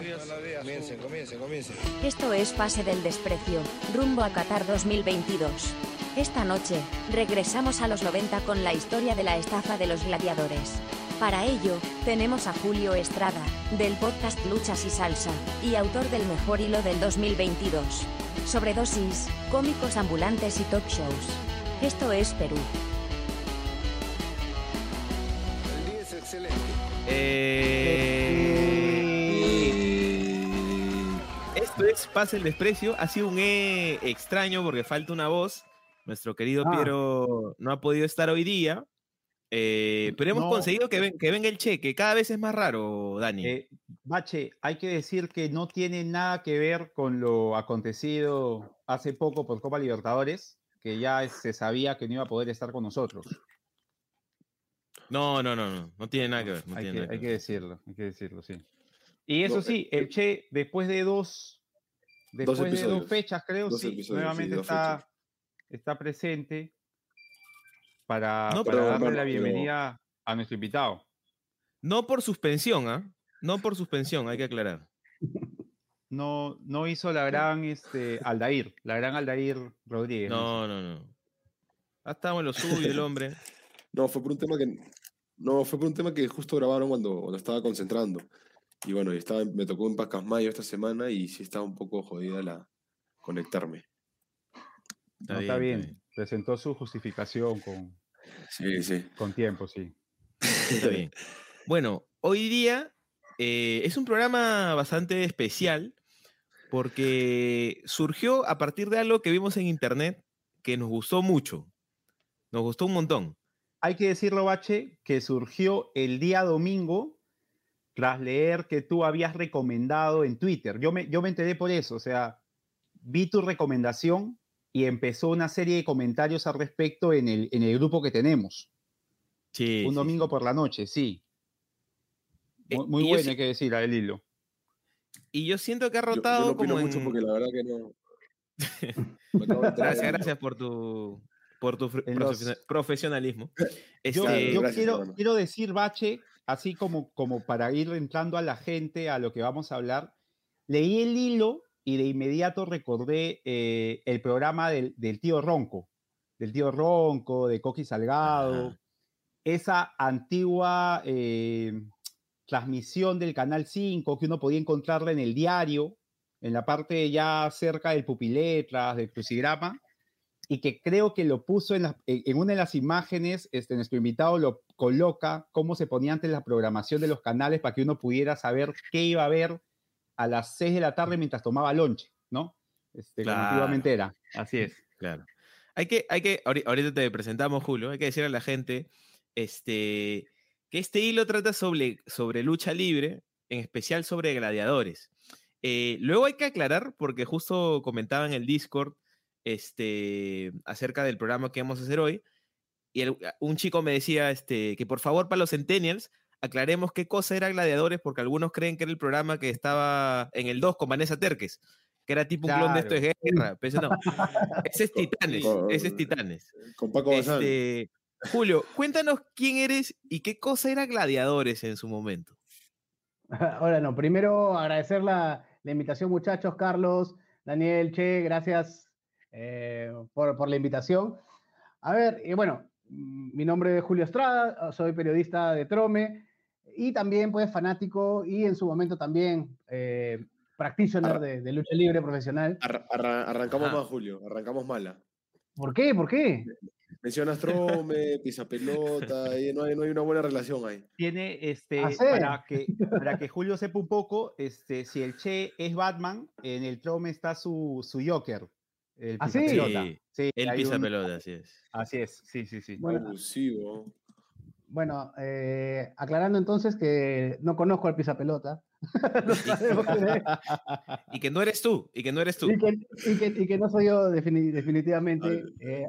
Comiencen, comiencen, comiencen. Esto es Pase del Desprecio, rumbo a Qatar 2022. Esta noche, regresamos a los 90 con la historia de la estafa de los gladiadores. Para ello, tenemos a Julio Estrada, del podcast Luchas y Salsa, y autor del mejor hilo del 2022. Sobredosis, cómicos ambulantes y talk shows. Esto es Perú. El día es excelente. Eh, Pase el Desprecio. Ha sido un E extraño porque falta una voz. Nuestro querido Ah. Piero no ha podido estar hoy día. eh, pero hemos No. conseguido que, ven- que venga el cheque. Cada vez es más raro, Dani. Eh, Bache, hay que decir que no tiene nada que ver con lo acontecido hace poco por Copa Libertadores, que ya se sabía que no iba a poder estar con nosotros. no, no, no, no. No tiene nada que ver. no hay, tiene que, nada que hay que ver. decirlo, hay que decirlo, sí. Y eso No, sí, eh, el Che, después de dos, después de dos fechas, creo, dos sí, episodios, nuevamente está, está presente para, No, para pero, darle la pero- bienvenida a nuestro invitado. No por suspensión, ¿ah? No por suspensión, hay que aclarar. No, no hizo la gran este, Aldair, la gran Aldair Rodríguez. No, no, no. Ah, estamos en lo suyo, el hombre. No, fue por un tema que. No, fue por un tema que justo grabaron cuando, cuando estaba concentrando. Y bueno, estaba, me tocó en Pacasmayo esta semana y sí estaba un poco jodida la conectarme. No, está bien. Presentó su justificación con, Sí, sí. con tiempo, sí. Está bien. Bueno, hoy día eh, es un programa bastante especial porque surgió a partir de algo que vimos en internet que nos gustó mucho. Nos gustó un montón. Hay que decirlo, Bache, que surgió el día domingo tras leer que tú habías recomendado en Twitter. Yo me, yo me enteré por eso, o sea, vi tu recomendación y empezó una serie de comentarios al respecto en el, en el grupo que tenemos. Sí, un sí, domingo sí. por la noche, sí. Eh, Muy, muy bueno, hay que decir, el hilo. Y yo siento que ha Yo, yo rotado no opino como mucho porque la verdad que no. Gracias, gracias por tu, por tu los- profesiona- profesionalismo. Yo, Este, yo gracias, quiero, quiero decir, Bache, así como, como para ir entrando a la gente a lo que vamos a hablar, leí el hilo y de inmediato recordé eh, el programa del, del tío Ronco, del tío Ronco, de Coqui Salgado, Ajá. esa antigua eh, transmisión del Canal 5 que uno podía encontrarla en el diario, en la parte ya cerca del pupiletras, del crucigrama, y que creo que lo puso en, la- en- en una de las imágenes, este, nuestro invitado lo coloca, cómo se ponía antes la programación de los canales para que uno pudiera saber qué iba a ver a las 6 de la tarde mientras tomaba lonche, ¿no? Este, Claro. era. Así es. Claro. Hay que, hay que, ahori- ahorita te presentamos, Julio, hay que decirle a la gente este, que este hilo trata sobre, sobre lucha libre, en especial sobre gladiadores. Eh, luego hay que aclarar, porque justo comentaba en el Discord este, acerca del programa que vamos a hacer hoy, y el- un chico me decía este, que por favor para los centennials aclaremos qué cosa era Gladiadores, porque algunos creen que era el programa que estaba en el 2 con Vanessa Terques, que era tipo un clon de esto de guerra. Pero no, ese es Titanes, ese es Titanes. Con Paco Bazán. Este, Julio, cuéntanos quién eres y qué cosa era Gladiadores en su momento. Ahora no, primero agradecer la, la invitación, muchachos, Carlos, Daniel, Che, gracias eh, por, por la invitación. A ver, y bueno, mm, mi nombre es Julio Estrada, soy periodista de Trome y también pues fanático y en su momento también eh, practitioner de, de lucha libre profesional. Arra- arra- arrancamos Ajá. mal, Julio. Arrancamos mala. ¿Por qué? ¿Por qué? Mencionas Trome, pisa pelota, y no hay, no hay una buena relación ahí. Tiene, este, ¿Ah, para, que, para que Julio sepa un poco, este, si el Che es Batman, en el Trome está su, su Joker. El ¿Ah, sí? Sí, Él hay pisa un- pelota, así es. Así es, sí, sí, sí. Bueno, Abusivo. Bueno, eh, aclarando entonces que no conozco al pisapelota. No. Y que no eres tú, y que no eres tú. Y que, y que- y que no soy yo defini- definitivamente. eh,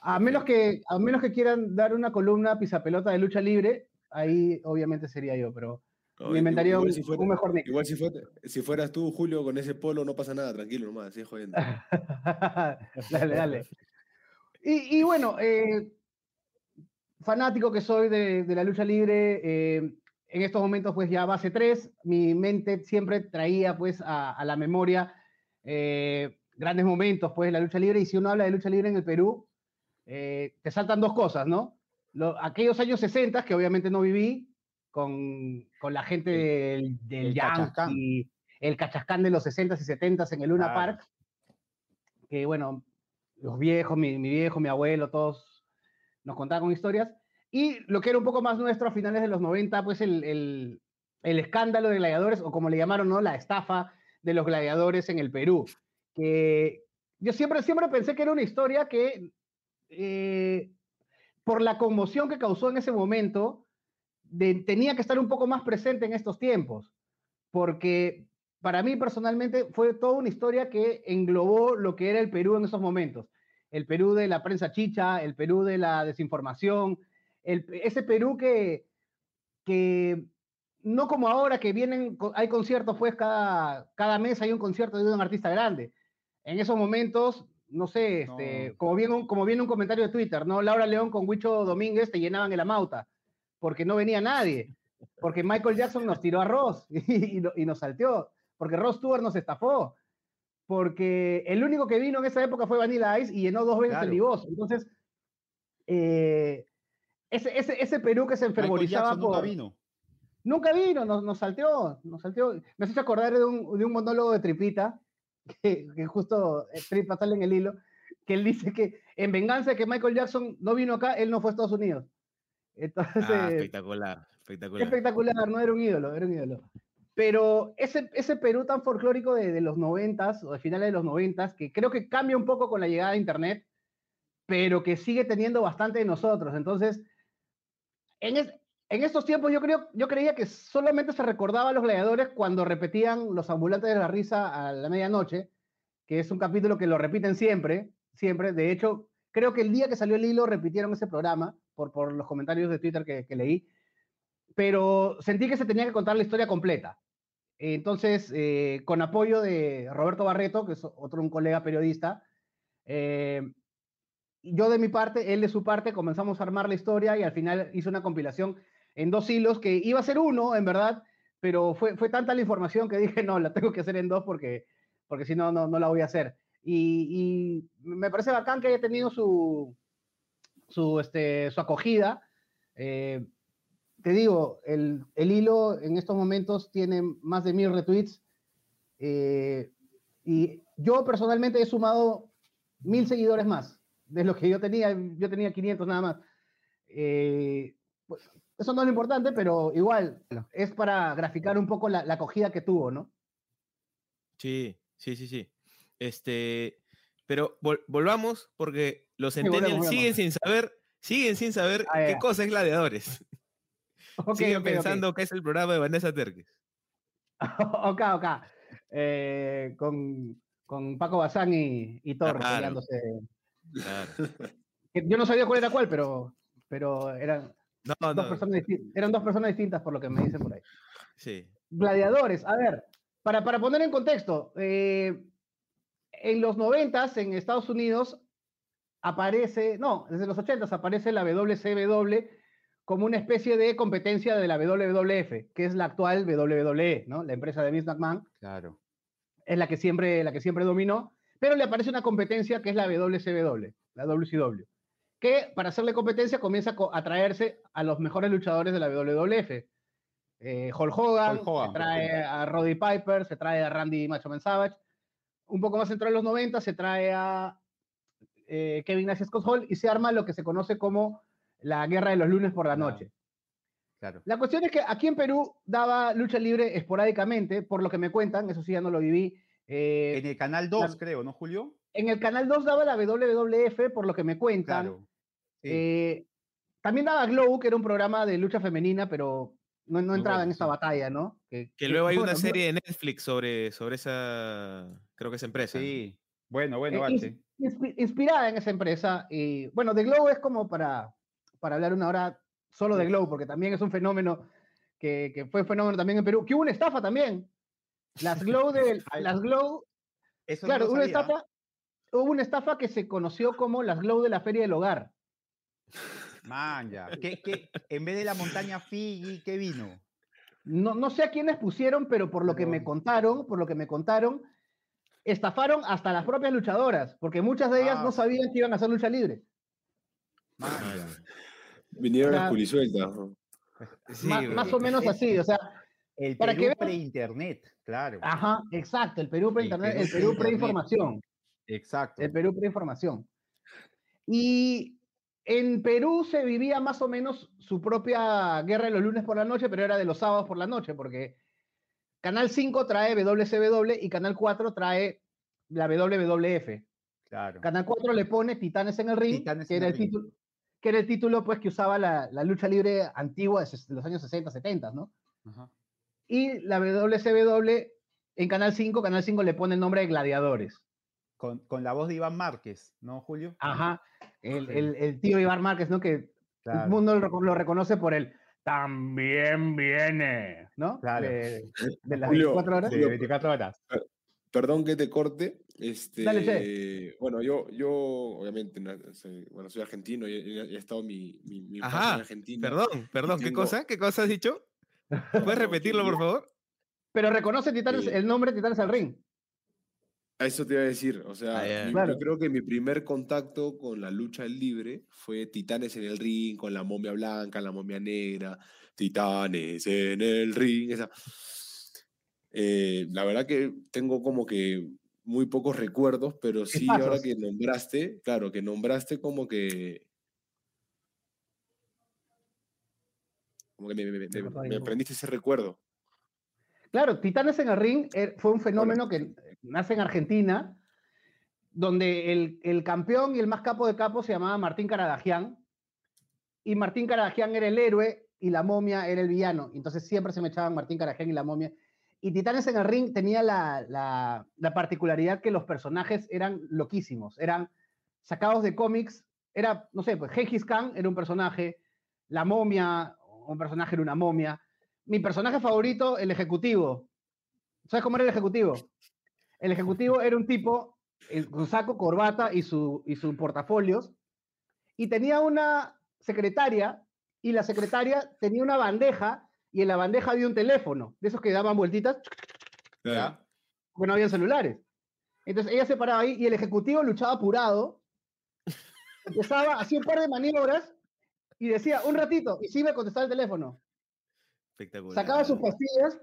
a, menos que, a menos que quieran dar una columna pisapelota de lucha libre, ahí obviamente sería yo, pero No, me inventaría un, si fuera- un mejor nick. Igual si, fuera- si fueras tú, Julio, con ese polo no pasa nada, tranquilo nomás, sigue jodiendo. dale, dale. Y, y bueno, eh, fanático que soy de, de la lucha libre, eh, en estos momentos pues ya base 3, mi mente siempre traía pues a, a la memoria eh, grandes momentos pues de la lucha libre y si uno habla de lucha libre en el Perú, eh, te saltan dos cosas, ¿no? Lo- aquellos años 60 que obviamente no viví con, con la gente del, del el cachascán. Yankee, el cachascán de los 60s y 70s en el Luna. Park, que bueno, los viejos, mi, mi viejo, mi abuelo, todos nos contaban historias. Y lo que era un poco más nuestro a finales de los 90, pues el, el, el escándalo de gladiadores, o como le llamaron, ¿no? La estafa de los gladiadores en el Perú. Que yo siempre, siempre pensé que era una historia que, eh, por la conmoción que causó en ese momento, de- tenía que estar un poco más presente en estos tiempos. Porque para mí personalmente fue toda una historia que englobó lo que era el Perú en esos momentos. El Perú de la prensa chicha, el Perú de la desinformación, el- ese Perú que, que no como ahora que vienen, hay conciertos, pues cada, cada mes hay un concierto de un artista grande. En esos momentos, no sé, este, No. como, viene un, como viene un comentario de Twitter, ¿no? Laura León con Huicho Domínguez te llenaban el amauta, porque no venía nadie, porque Michael Jackson nos tiró a Ross y, y no- y nos salteó, porque Ross Stewart nos estafó, porque el único que vino en esa época fue Vanilla Ice y llenó dos veces Claro. el Divos. Entonces, eh, ese, ese, ese Perú que se Michael enfervorizaba Jackson nunca por... vino. Nunca vino, nos, nos salteó, nos salteó. Me hace acordar de un, de un monólogo de Tripita, que, que justo eh, Tripa sale en el hilo, que él dice que en venganza de que Michael Jackson no vino acá, él no fue a Estados Unidos. Entonces, Ah, espectacular, espectacular. espectacular, no era un ídolo, era un ídolo. Pero ese, ese Perú tan folclórico de, de los noventas, o de finales de los noventas, que creo que cambia un poco con la llegada de Internet, pero que sigue teniendo bastante de nosotros. Entonces, en, es- en estos tiempos yo, creo, yo creía que solamente se recordaba a los gladiadores cuando repetían Los Ambulantes de la Risa a la medianoche, que es un capítulo que lo repiten siempre, siempre. De hecho, creo que el día que salió el hilo repitieron ese programa por, por los comentarios de Twitter que, que leí, pero sentí que se tenía que contar la historia completa. Entonces, eh, con apoyo de Roberto Barreto, que es otro un colega periodista, eh, yo de mi parte, él de su parte, comenzamos a armar la historia y al final hizo una compilación en dos hilos que iba a ser uno, en verdad, pero fue, fue tanta la información que dije, no, la tengo que hacer en dos porque, porque si no, no, no la voy a hacer. Y, y me parece bacán que haya tenido su, su, este, su acogida. Eh, te digo, el, el hilo en estos momentos tiene más de mil retweets. eh, y yo personalmente he sumado mil seguidores más de lo que yo tenía. Yo tenía 500 nada más. Eh, pues, eso no es lo importante, pero igual es para graficar un poco la, la acogida que tuvo, ¿no? Sí, sí, sí, sí. Este, pero vol- volvamos porque los centennials siguen sin saber, siguen sin saber Ah, qué ya. cosa es gladiadores. Siguen pensando que es el programa de Vanessa Terques. ok, ok. Eh, con, con Paco Bazán y, y Torres Claro. Yo no sabía cuál era cuál, pero, pero eran, No, dos no, personas eran dos personas distintas por lo que me dicen por ahí. sí. Gladiadores, a ver, para, para poner en contexto, eh, en los noventas en Estados Unidos aparece, no, desde los ochentas aparece la WCW como una especie de competencia de la WWF, que es la actual WWE, ¿no? La empresa de Vince McMahon Claro. es la que siempre, la que siempre dominó, pero le aparece una competencia que es la WCW, la WCW, que para hacerle competencia comienza a traerse a los mejores luchadores de la WWF. Eh, Hulk Hogan, Hulk Hogan, se trae a Roddy Piper, se trae a Randy Macho Man Savage. Un poco más entrado en los 90 se trae a eh, Kevin Nash y Scott Hall y se arma lo que se conoce como la guerra de los lunes por la Claro. noche. Claro. La cuestión es que aquí en Perú daba lucha libre esporádicamente, por lo que me cuentan, eso sí ya no lo viví. eh, En el canal 2, creo, ¿no, Julio? en el canal 2 daba la WWF, por lo que me cuentan. Claro. Sí. Eh, también daba Glow, que era un programa de lucha femenina, pero no, entraba bueno, en esta sí. batalla, ¿no? Que luego hay una serie de Netflix sobre, sobre esa, creo que esa empresa. Sí. Bueno, bueno, Eh, H. inspi- inspirada en esa empresa. Y bueno, The Glow es como para, para hablar una hora solo de Glow, porque también es un fenómeno que, que fue fenómeno también en Perú, que hubo una estafa también. Las Glow de las Glow, Eso claro, no una estafa, hubo una estafa que se conoció como las Glow de la Feria del Hogar. Man, ya. ¿Qué, qué, en vez de la montaña Fiji, ¿qué vino? no, no sé a quiénes pusieron, pero por lo que me contaron, por lo que me contaron, estafaron hasta las propias luchadoras, porque muchas de ellas Ah. no sabían que iban a hacer lucha libre. Vinieron O las sea, culisueltas. más o menos así, o sea, El Para Perú pre-internet, claro. ajá, exacto, el Perú pre-internet, Perú el Perú pre-internet. pre-información. Exacto. El Perú pre-información. Y en Perú se vivía más o menos su propia guerra de los lunes por la noche, pero era de los sábados por la noche, porque Canal 5 trae WCW y Canal 4 trae la WWF. Claro. Canal 4 le pone Titanes en el Ring, Titanes que, era el el título, que era el título pues, que usaba la, la lucha libre antigua de los años 60, 70, ¿no? Ajá. Y la WCW en Canal 5, Canal 5 le pone el nombre de Gladiadores. Con, con la voz de Iván Márquez, ¿no, Julio? Ajá. El, Sí. el- el tío Iván Márquez, ¿no? Que el mundo lo reconoce por el también viene, ¿no? Claro. De, de las Julio, 24 horas. De 24 horas. Perdón que te corte. Este, Dale, Bueno, yo, yo obviamente, soy, bueno, soy argentino y he, he estado mi, mi, mi Ajá, en Argentina. Perdón, perdón, ¿qué tengo- cosa? ¿Qué cosa has dicho? ¿Puedes repetirlo, por favor? Pero reconoce Titanes, Sí. el nombre Titanes al Ring. A eso te iba a decir, o sea, Ah, ya. mi- Claro. yo creo que mi primer contacto con la lucha libre fue Titanes en el ring, con la momia blanca, la momia negra, Titanes en el ring, esa. Eh, la verdad que tengo como que muy pocos recuerdos, pero sí, ahora que nombraste, claro, que nombraste como que... Como que me, me- me- Me acordaba me yo. aprendiste ese recuerdo. Claro, Titanes en el Ring eh, fue un fenómeno que nace en Argentina, donde el, el campeón y el más capo de capos se llamaba Martín Caradagian, y Martín Caradagian era el héroe y la momia era el villano. Entonces siempre se me echaban Martín Caradagian y la momia. Y Titanes en el Ring tenía la, la- la particularidad que los personajes eran loquísimos, eran sacados de cómics. Era, no sé, pues Gengis Khan era un personaje, la momia, un personaje era una momia. Mi personaje favorito, el ejecutivo. ¿Sabes cómo era el ejecutivo? El ejecutivo era un tipo eh, con saco, corbata y su, y su portafolios, y tenía una secretaria, y la secretaria tenía una bandeja, y en la bandeja había un teléfono, de esos que daban vueltitas, Claro. porque no había celulares. Entonces ella se paraba ahí, y el ejecutivo luchaba apurado, empezaba, hacía un par de maniobras, y decía, un ratito, y sí me contestaba el teléfono. Espectacular. Sacaba sus pastillas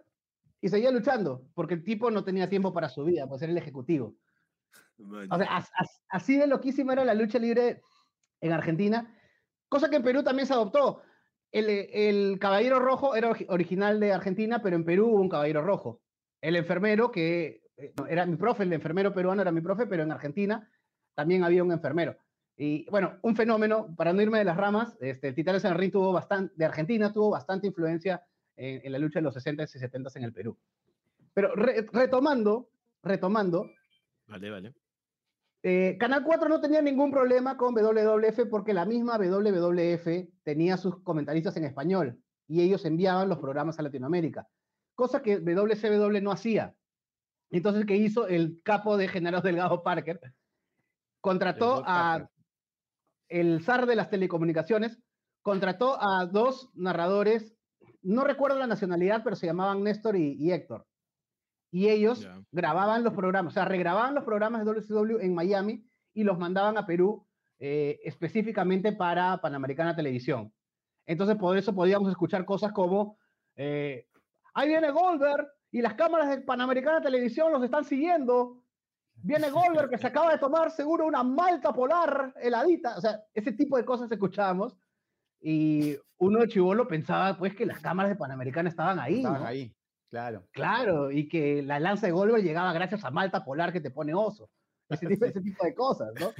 y seguía luchando, porque el tipo no tenía tiempo para su vida, pues era el ejecutivo. Man. O sea, as- as- así de loquísima era la lucha libre en Argentina, cosa que en Perú también se adoptó. El, el Caballero Rojo era origi- original de Argentina, pero en Perú hubo un Caballero Rojo. El enfermero, que eh, era mi profe, el enfermero peruano era mi profe, pero en Argentina también había un enfermero. Y bueno, un fenómeno, para no irme de las ramas, este, Titanes en el Ring tuvo bastante, de Argentina tuvo bastante influencia en, en la lucha de los 60s y 70s en el Perú. Pero re- retomando, retomando, Vale, vale. eh, Canal 4 no tenía ningún problema con WWF porque la misma WWF tenía sus comentaristas en español y ellos enviaban los programas a Latinoamérica, cosa que WCW no hacía. Entonces, ¿qué hizo el capo de General Delgado Parker? Contrató a el zar de las telecomunicaciones, contrató a dos narradores, no recuerdo la nacionalidad, pero se llamaban Néstor y, y Héctor. Y ellos grababan los programas, o sea, regrababan los programas de WCW en Miami y los mandaban a Perú eh, específicamente para Panamericana Televisión. Entonces, por eso podíamos escuchar cosas como, eh, ahí viene Goldberg y las cámaras de Panamericana Televisión los están siguiendo. Viene Goldberg que se acaba de tomar seguro una malta polar heladita. O sea, ese tipo de cosas escuchábamos. Y uno chivolo pensaba pues que las cámaras de Panamericana estaban ahí. Estaban ¿no? ahí, claro. Claro, y que la lanza de Goldberg llegaba gracias a Malta Polar que te pone oso. Ese tipo, ese tipo de cosas, ¿no?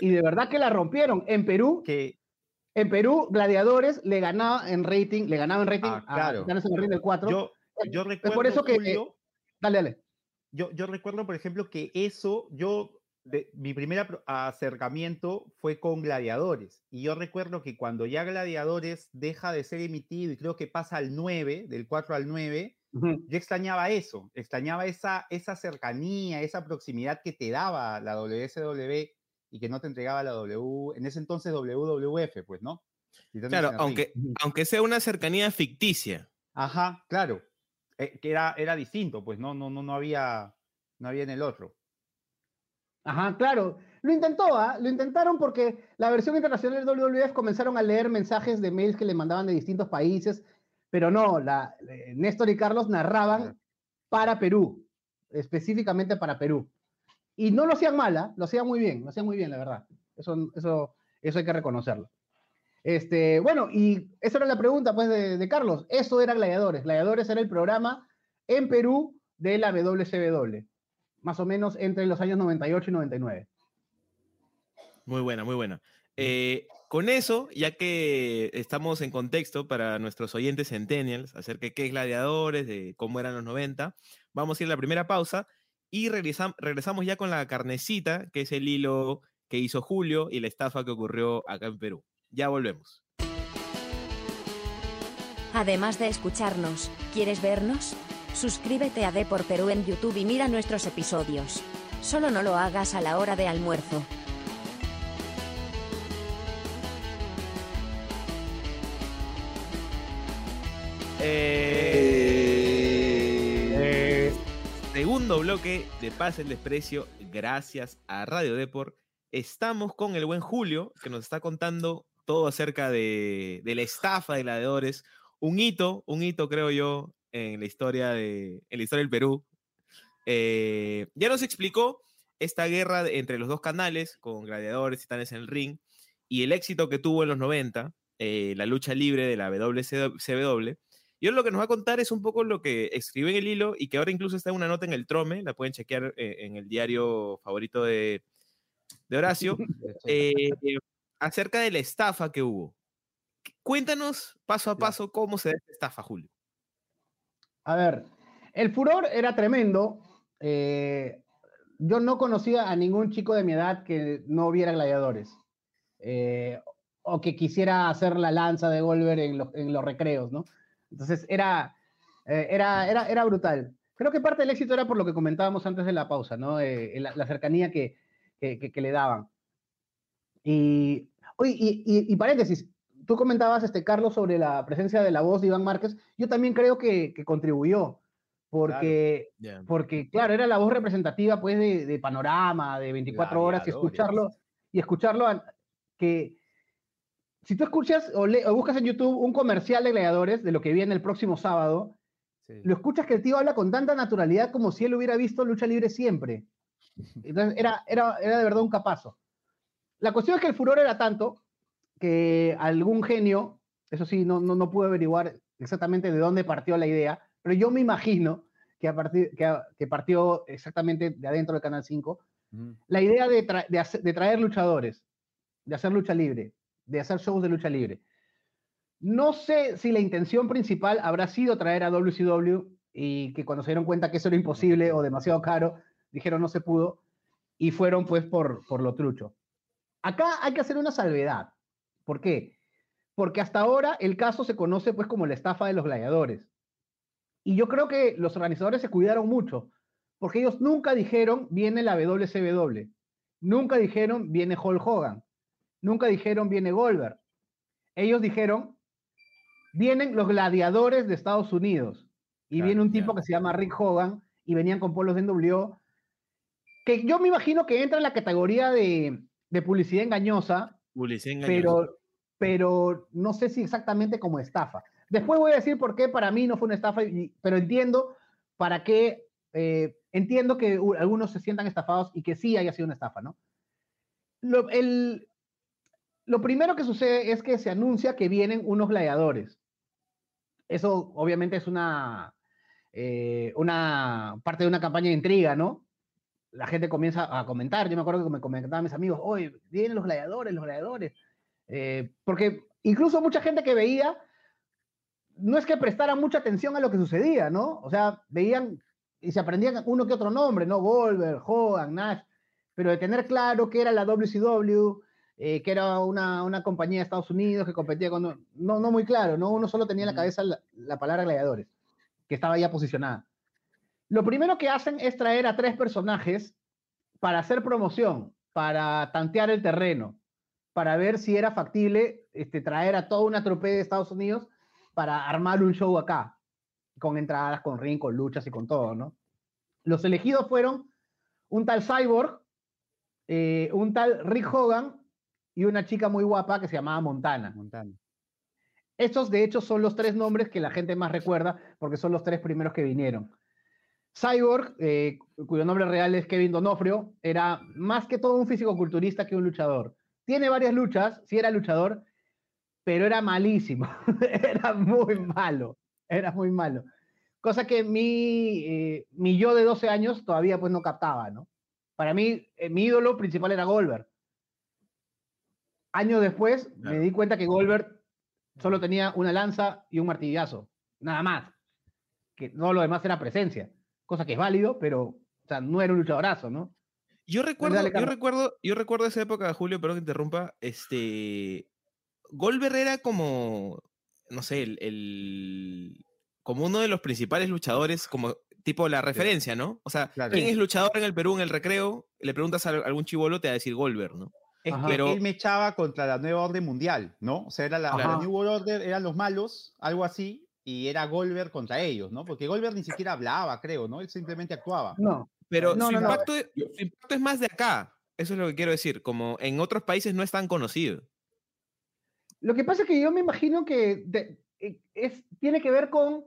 Y de verdad que la rompieron. En Perú, Que en Perú, Gladiadores le ganaba en rating, le ganaba en rating Ah, a claro. Titanes en el Ring del 4. yo, yo es recuerdo, por eso que, eh, Julio, Dale, dale. yo, yo recuerdo, por ejemplo, que eso, yo, de- mi primer acercamiento fue con Gladiadores. Y yo recuerdo que cuando ya Gladiadores deja de ser emitido y creo que pasa al 9, del 4 al 9, Ujú. yo extrañaba eso, extrañaba esa, esa cercanía, esa proximidad que te daba la WSW y que no te entregaba la W, en ese entonces WWF, pues, ¿no? Claro, aunque, aunque sea una cercanía ficticia. Ajá, claro. Eh, que era, era distinto, pues no, no, no, no había, no había en el otro. Ajá, claro. Lo intentó, ¿ah? Lo intentaron porque la versión internacional del WWF comenzaron a leer mensajes de mails que le mandaban de distintos países, pero no, la, eh, Néstor y Carlos narraban para Perú, específicamente para Perú. Y no lo hacían mal, ¿ah? Lo hacían muy bien, lo hacían muy bien, la verdad. Eso, eso, eso hay que reconocerlo. Este, bueno, y esa era la pregunta, pues, de, de Carlos. Eso era Gladiadores. Gladiadores era el programa en Perú de la WCW más o menos entre los años 98 y 99. Muy buena, muy buena. Eh, con eso, ya que estamos en contexto para nuestros oyentes centennials acerca de qué es gladiadores, de cómo eran los 90, vamos a ir a la primera pausa y regresam- regresamos ya con la carnecita, que es el hilo que hizo Julio y la estafa que ocurrió acá en Perú. Ya volvemos. Además de escucharnos, ¿quieres vernos? Suscríbete a D por Perú en YouTube y mira nuestros episodios. Solo no lo hagas a la hora de almuerzo. Eh, Segundo bloque de Paz el Desprecio, gracias a Radio Deport. Estamos con el buen Julio, que nos está contando todo acerca de, de la estafa de gladiadores. Un hito, un hito creo yo, en la historia, de, en la historia del Perú. Eh, ya nos explicó esta guerra entre los dos canales, con gladiadores, titanes en el ring, y el éxito que tuvo en los 90, eh, la lucha libre de la WCW. Y ahora lo que nos va a contar es un poco lo que escribió en el hilo y que ahora incluso está en una nota en el Trome, la pueden chequear eh, en el diario favorito de, de Horacio, eh, acerca de la estafa que hubo. Cuéntanos paso a paso cómo se da esta estafa, Julio. A ver, el furor era tremendo. eh, yo no conocía a ningún chico de mi edad que no viera gladiadores. eh, o que quisiera hacer la lanza de Golver en, los- recreos, ¿no? Entonces era, eh, era, era, era brutal. Creo que parte del éxito era por lo que comentábamos antes de la pausa, ¿no? La, cercanía que, que, que- le daban. Y, y, y- y paréntesis, tú comentabas, este, Carlos, sobre la presencia de la voz de Iván Márquez. Yo también creo que, que contribuyó, porque, porque, claro, era la voz representativa, pues, de, de Panorama, de 24 horas, y escucharlo, y escucharlo, a- que si tú escuchas o, le- o buscas en YouTube un comercial de Gladiadores, de lo que viene el próximo sábado, Sí. lo escuchas que el tío habla con tanta naturalidad como si él hubiera visto lucha libre siempre. Entonces era, era, era de verdad un capazo. La cuestión es que el furor era tanto que algún genio, eso sí, no, no, no pude averiguar exactamente de dónde partió la idea, pero yo me imagino que, a partir, que, a- que partió exactamente de adentro del Canal 5, Ujú. la idea de, tra- de hacer- de traer luchadores, de hacer lucha libre, de hacer shows de lucha libre. No sé si la intención principal habrá sido traer a WCW y que cuando se dieron cuenta que eso era imposible o demasiado caro, dijeron no se pudo y fueron pues por, por lo trucho. Acá hay que hacer una salvedad. ¿Por qué? Porque hasta ahora el caso se conoce pues como la estafa de los gladiadores. Y yo creo que los organizadores se cuidaron mucho, porque ellos nunca dijeron viene la WCW, nunca dijeron viene Hulk Hogan, nunca dijeron viene Goldberg. Ellos dijeron vienen los gladiadores de Estados Unidos y Claro, viene un tipo que se llama Rick Hogan y venían con polos de NWO, que yo me imagino que entra en la categoría de, de publicidad engañosa, Pero, pero no sé si exactamente como estafa. Después voy a decir por qué para mí no fue una estafa, pero entiendo para qué, eh, entiendo que algunos se sientan estafados y que sí haya sido una estafa, ¿no? Lo, el- lo primero que sucede es que se anuncia que vienen unos gladiadores. Eso obviamente es una, eh, una parte de una campaña de intriga, ¿no? La gente comienza a comentar. Yo me acuerdo que me comentaban mis amigos, oye, vienen los gladiadores, los gladiadores. Eh, porque incluso mucha gente que veía, no es que prestaran mucha atención a lo que sucedía, ¿no? O sea, veían y se aprendían uno que otro nombre, ¿no? Goldberg, Hogan, Nash, pero de tener claro que era la WCW, eh, que era una, una compañía de Estados Unidos que competía con... No, no muy claro, ¿no? Uno solo tenía en la cabeza la, la palabra gladiadores, que estaba ya posicionada. Lo primero que hacen es traer a tres personajes para hacer promoción, para tantear el terreno, para ver si era factible este, traer a toda una trope de Estados Unidos para armar un show acá, con entradas, con ring, con luchas y con todo, ¿no? Los elegidos fueron un tal Cyborg, eh, un tal Rick Hogan y una chica muy guapa que se llamaba Montana. Montana. Estos, de hecho, son los tres nombres que la gente más recuerda porque son los tres primeros que vinieron. Cyborg, eh, cuyo nombre real es Kevin Donofrio, era más que todo un físico-culturista que un luchador. Tiene varias luchas, sí era luchador, pero era malísimo. era muy malo. Era muy malo. Cosa que mi, eh, mi yo de 12 años todavía pues no captaba, ¿no? Para mí, eh, mi ídolo principal era Goldberg. Años después me di cuenta que Goldberg solo tenía una lanza y un martillazo, nada más. Que todo lo demás era presencia, cosa que es válido, pero o sea, no era un luchadorazo, ¿no? Yo recuerdo, dale, yo recuerdo, yo recuerdo esa época, Julio, perdón que interrumpa, este, Goldberg era como, no sé, el, el- como uno de los principales luchadores, como tipo la referencia, ¿no? O sea, Claro. ¿quién es luchador en el Perú en el recreo? Le preguntas a algún chivolo, te va a decir Goldberg, ¿no? Es que Pero- él me echaba contra la nueva orden mundial, ¿no? O sea, era la, la. New World Order, eran los malos, algo así, y era Goldberg contra ellos, ¿no? Porque Goldberg ni siquiera hablaba, creo, ¿no? Él simplemente actuaba. No, Pero No, su, no, no. impacto, es- su impacto es más de acá. Eso es lo que quiero decir. Como en otros países no es tan conocido. Lo que pasa es que yo me imagino que de- eh, es, tiene que ver con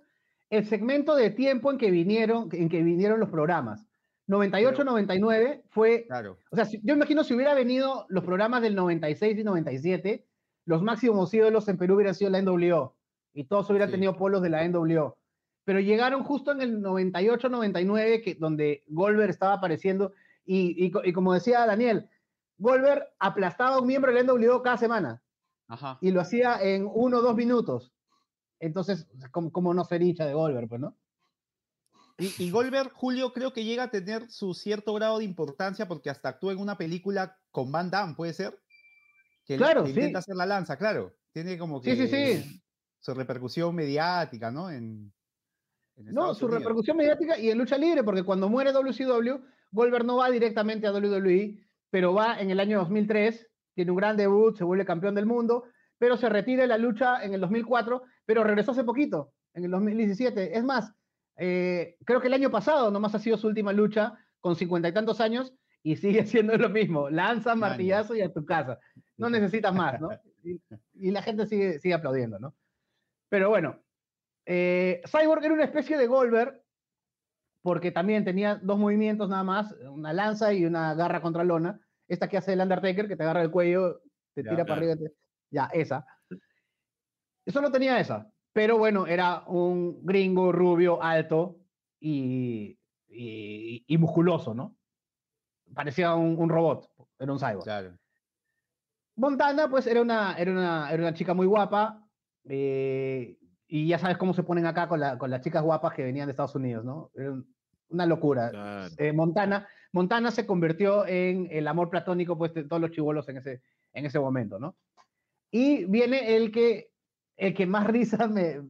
el segmento de tiempo en que vinieron, en que vinieron los programas. 98-99 fue, Claro. o sea, si- yo imagino si hubiera venido los programas del 96 y 97, los máximos ídolos en Perú hubieran sido la NWO y todos hubieran Sí. tenido polos de la NWO. Pero llegaron justo en el 98-99, que, donde Goldberg estaba apareciendo y, y co- y como decía Daniel, Goldberg aplastaba a un miembro de la NWO cada semana Ajá. y lo hacía en uno o dos minutos. Entonces, ¿cómo, cómo no ser hincha de Goldberg, pues, no? Y, y Goldberg, Julio, creo que llega a tener su cierto grado de importancia porque hasta actuó en una película con Van Damme, ¿puede ser? Que Claro, que sí. intenta hacer la lanza, claro. Tiene como que Sí, sí, sí. Su repercusión mediática, ¿no? En, en No, su Unidos. repercusión mediática y en lucha libre, porque cuando muere WCW, Goldberg no va directamente a WWE, pero va en el año 2003, tiene un gran debut, se vuelve campeón del mundo, pero se retira de la lucha en el 2004, pero regresó hace poquito, en el 2017. Es más, eh, creo que el año pasado nomás ha sido su última lucha con cincuenta y tantos años y sigue siendo lo mismo, lanza, martillazo y a tu casa. No necesitas más, ¿no? Y, y la gente sigue, sigue aplaudiendo, ¿no? Pero bueno, eh, Cyborg era una especie de Goldberg, porque también tenía dos movimientos nada más, una lanza y una garra contra lona. Esta que hace el Undertaker, que te agarra el cuello, te Ya, tira para arriba. te- Ya, esa. Solo tenía esa. Pero bueno, era un gringo rubio, alto y, y, y musculoso, ¿no? Parecía un, un robot, era un cyborg. Claro. Montana, pues era una, era una, era una chica muy guapa. Eh, y ya sabes cómo se ponen acá con, la- con las chicas guapas que venían de Estados Unidos, ¿no? Un- una locura. Claro. Eh, Montana, Montana se convirtió en el amor platónico pues, de todos los chivolos en ese, en ese momento, ¿no? Y viene el que, el que más risa me.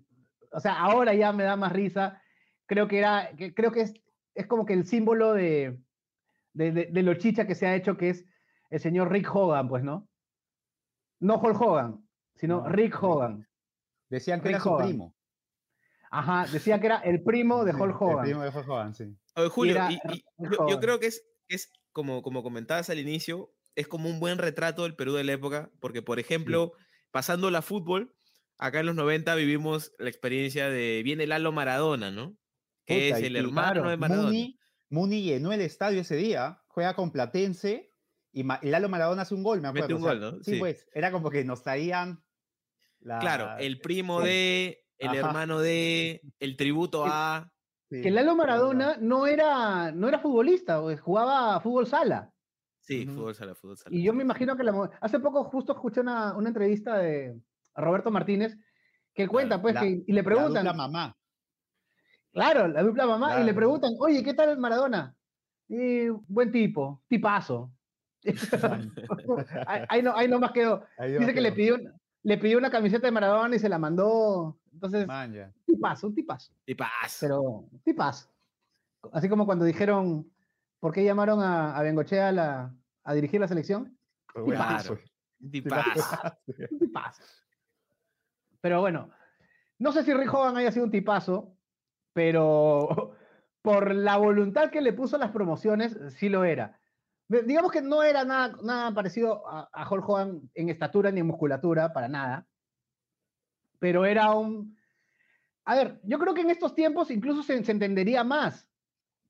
O sea, ahora ya me da más risa. Creo que era. que- creo que es, es como que el símbolo de, de, de- de lo chicha que se ha hecho, que es el señor Rick Hogan, pues, ¿no? No Hulk Hogan, sino No, Rick Rick. Hogan. Decían que Rick era su Hogan. primo. Ajá, decía que era el primo de Sí, Hulk Hogan. El primo de Hulk Hogan, sí. Oye, Julio, y- y yo, creo que es, es como, como comentabas al inicio, es como un buen retrato del Perú de la época, porque, por ejemplo, pasando la fútbol, acá en los 90 vivimos la experiencia de viene Lalo Maradona, ¿no? Que Puta, es el y hermano claro, de Maradona. Muni, Muni llenó el estadio ese día, juega con Platense y, Ma- y Lalo Maradona hace un gol, me Mete acuerdo. un o sea, gol, ¿no? Sí, Sí. pues, era como que nos traían la... Claro, el primo sí. de, el Ajá. hermano de, el tributo Que- a... sí, Que Lalo. Maradona no era, no era futbolista, pues, jugaba fútbol sala. Sí, fútbol sala, fútbol sala. Y yo me imagino que la hace poco justo escuché una, una entrevista de Roberto Martínez que cuenta, Claro, pues, la- que, y le La preguntan, dupla mamá. claro, la dupla mamá, y le preguntan, oye, ¿qué tal Maradona? Y, buen tipo, tipazo. ahí, ahí no, ahí nomás quedó. Ahí Dice que le pidió, le pidió una camiseta de Maradona y se la mandó. Entonces, Man, tipazo, un tipazo. Y paz. Pero, tipazo. Así como cuando dijeron, ¿por qué llamaron a, a Bengochea a, la- a dirigir la selección? Pues tipazo. Un tipazo. Pero bueno, no sé si Rick Hogan haya sido un tipazo, pero por la voluntad que le puso a las promociones, sí lo era. Digamos que no era nada, nada parecido a, a Hulk Hogan en estatura ni en musculatura, para nada. Pero era un... A ver, yo creo que en estos tiempos incluso se, se entendería más,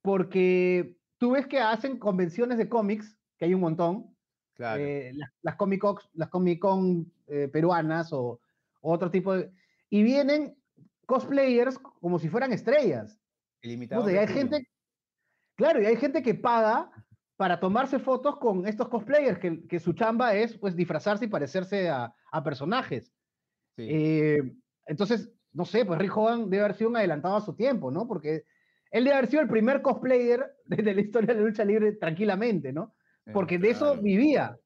porque tú ves que hacen convenciones de cómics, que hay un montón, Claro. eh, las, las Comic Con, las Comic Con eh, peruanas o, o otro tipo de... Y vienen cosplayers como si fueran estrellas. hay gente, claro, y hay gente que paga para tomarse fotos con estos cosplayers, que, que su chamba es pues disfrazarse y parecerse a, a personajes. Sí. Eh, entonces, no sé, pues Rick Hogan debe haber sido un adelantado a su tiempo, ¿no? Porque él debe haber sido el primer cosplayer de, la historia de la lucha libre tranquilamente, ¿no? Sí, porque de eso claro. vivía.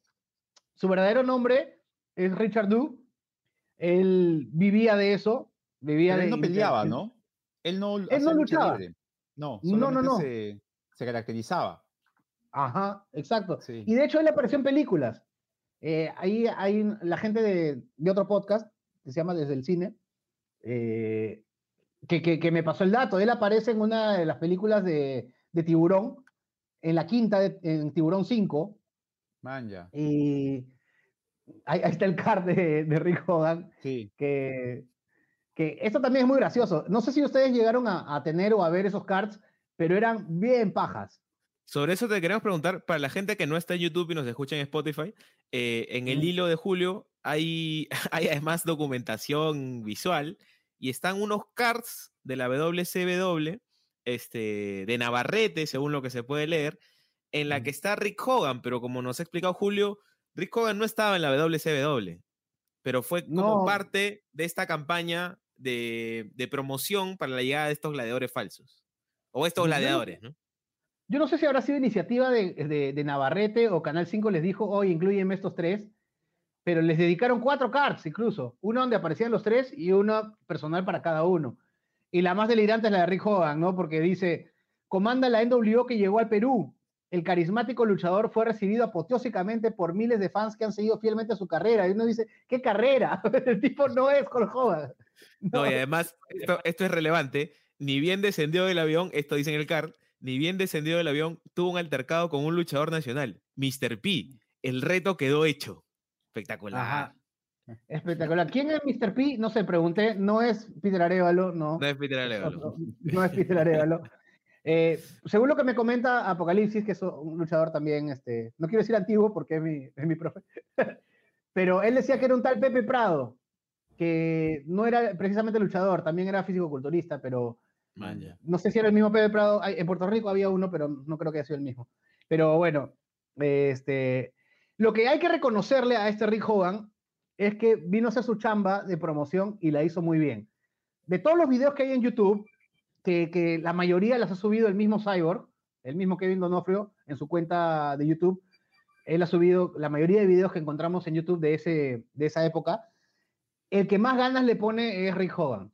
Su verdadero nombre es Richard Du. Él vivía de eso. Vivía Pero él de no peleaba, ¿no? Él no, Él no lucha luchaba. libre. No, No, no, no. Se, se caracterizaba. Ajá, exacto. Sí. Y de hecho él apareció en películas. Eh, ahí hay la gente de, de otro podcast que se llama Desde el Cine, eh, que, que- que me pasó el dato. Él aparece en una de las películas de, de Tiburón, en la quinta, de- en Tiburón 5, Man, ya. y ahí, ahí está el card de, de Rick Hogan, Sí. que, que esto también es muy gracioso. No sé si ustedes llegaron a, a tener o a ver esos cards, pero eran bien pajas. Sobre eso te queremos preguntar, para la gente que no está en YouTube y nos escucha en Spotify, eh, en el hilo de Julio hay, hay además documentación visual y están unos cards de la WCW, este, de Navarrete, según lo que se puede leer, en la que está Rick Hogan, pero como nos ha explicado Julio, Rick Hogan no estaba en la WCW, pero fue como No. parte de esta campaña de, de promoción para la llegada de estos gladiadores falsos. O estos gladiadores, ¿no? Yo no sé si habrá sido iniciativa de, de- de Navarrete o Canal 5 les dijo, oye, incluyen estos tres, pero les dedicaron cuatro cards incluso, uno donde aparecían los tres y uno personal para cada uno. Y la más delirante es la de Rick Hogan, ¿no? Porque dice, comanda la NWO que llegó al Perú. El carismático luchador fue recibido apoteósicamente por miles de fans que han seguido fielmente su carrera. Y uno dice, ¿qué carrera? El tipo no es Hulk Hogan. No, y además, esto, esto es relevante. Ni bien descendió del avión, esto dice en el card, ni bien descendió del avión, tuvo un altercado con un luchador nacional, Mr. P. El reto quedó hecho. Espectacular. Ajá. Espectacular. ¿Quién es Mr. P? No sé, pregunté. No es Peter Arevalo, no. No es Peter Arevalo. No es Peter Arevalo. Eh, según lo que me comenta Apocalipsis, que es un luchador también, este, no quiero decir antiguo porque es mi, es mi profe, pero él decía que era un tal Pepe Prado, que no era precisamente luchador, también era físico-culturista, pero Ya. no sé si era el mismo Pepe Prado. En Puerto Rico había uno, pero no creo que haya sido el mismo. Pero bueno, este, lo que hay que reconocerle a este Rick Hogan es que vino a hacer su chamba de promoción y la hizo muy bien. De todos los videos que hay en YouTube, que, que la mayoría las ha subido el mismo Cyborg, el mismo Kevin Donofrio, en su cuenta de YouTube, él ha subido la mayoría de videos que encontramos en YouTube de, ese, de esa época. El que más ganas le pone es Rick Hogan.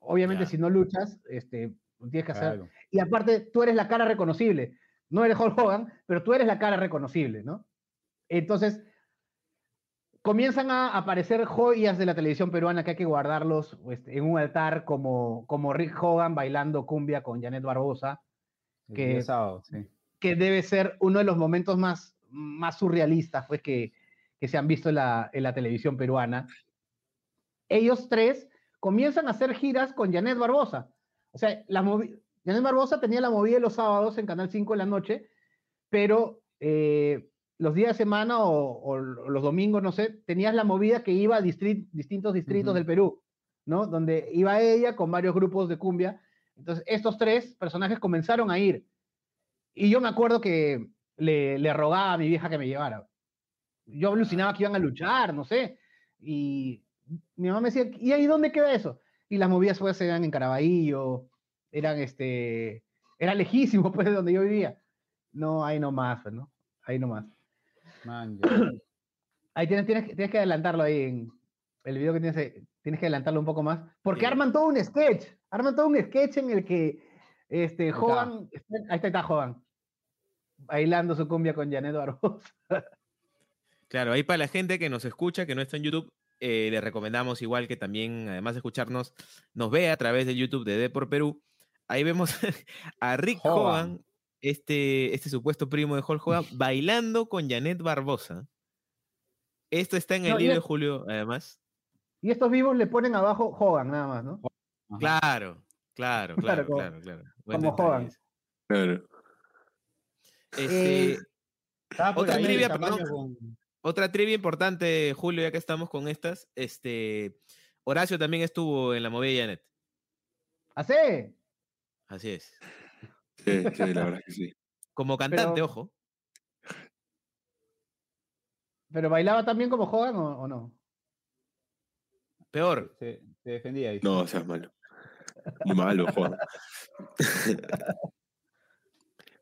Obviamente, si no luchas, este, tienes que hacer. Claro. Y aparte, tú eres la cara reconocible. No eres Hulk Hogan, pero tú eres la cara reconocible, ¿no? Entonces, comienzan a aparecer joyas de la televisión peruana que hay que guardarlos este, en un altar, como, como Rick Hogan bailando cumbia con Janet Barbosa, que- día sábado, sí. que debe ser uno de los momentos más, más surrealistas pues, que, que se han visto en la, en la televisión peruana. Ellos tres comienzan a hacer giras con Janet Barbosa. O sea, la Janet Barbosa tenía la movida de los sábados en Canal 5 en la noche, pero eh, los días de semana o, o los domingos, no sé, tenías la movida que iba a distri- distintos distritos del Perú, ¿no? Donde iba ella con varios grupos de cumbia. Entonces, estos tres personajes comenzaron a ir. Y yo me acuerdo que le, le rogaba a mi vieja que me llevara. Yo alucinaba que iban a luchar, no sé. Y mi mamá me decía, ¿y ahí dónde queda eso? Y las movidas pues eran en Caraballo, eran este, era lejísimo pues de donde yo vivía. No, ahí nomás, pues, ¿no? Ahí nomás. Man. Ahí tienes, tienes, que- tienes que adelantarlo ahí en el video que tienes, ahí, tienes que adelantarlo un poco más. Porque Sí. arman todo un sketch, arman todo un sketch en el que este. Hogan, ahí está, está bailando su cumbia con Janet Barbosa. Claro, ahí para la gente que nos escucha, que no está en YouTube, eh, le recomendamos igual que también, además de escucharnos, nos vea a través del YouTube de Depor Perú. Ahí vemos a Rick Hogan. Hogan, este, este supuesto primo de Hulk Hogan, bailando con Janet Barbosa. Esto está en el No, libro de Julio, además. Y estos vivos le ponen abajo Hogan nada más, ¿no? Ajá. Claro, claro, Claro, claro, como- claro, como Hogan. Claro. Este, Eh, por Otra de trivia, perdón. Otra trivia importante, Julio, ya que estamos con estas, este, Horacio también estuvo en la movida de Janet. ¿Así? Así es. Sí, sí, la verdad es que sí. Como cantante, Pero- ojo. ¿Pero bailaba también como Hogan o, o no? Peor. Se, se defendía. dice. No, seas malo. Muy malo, Juan.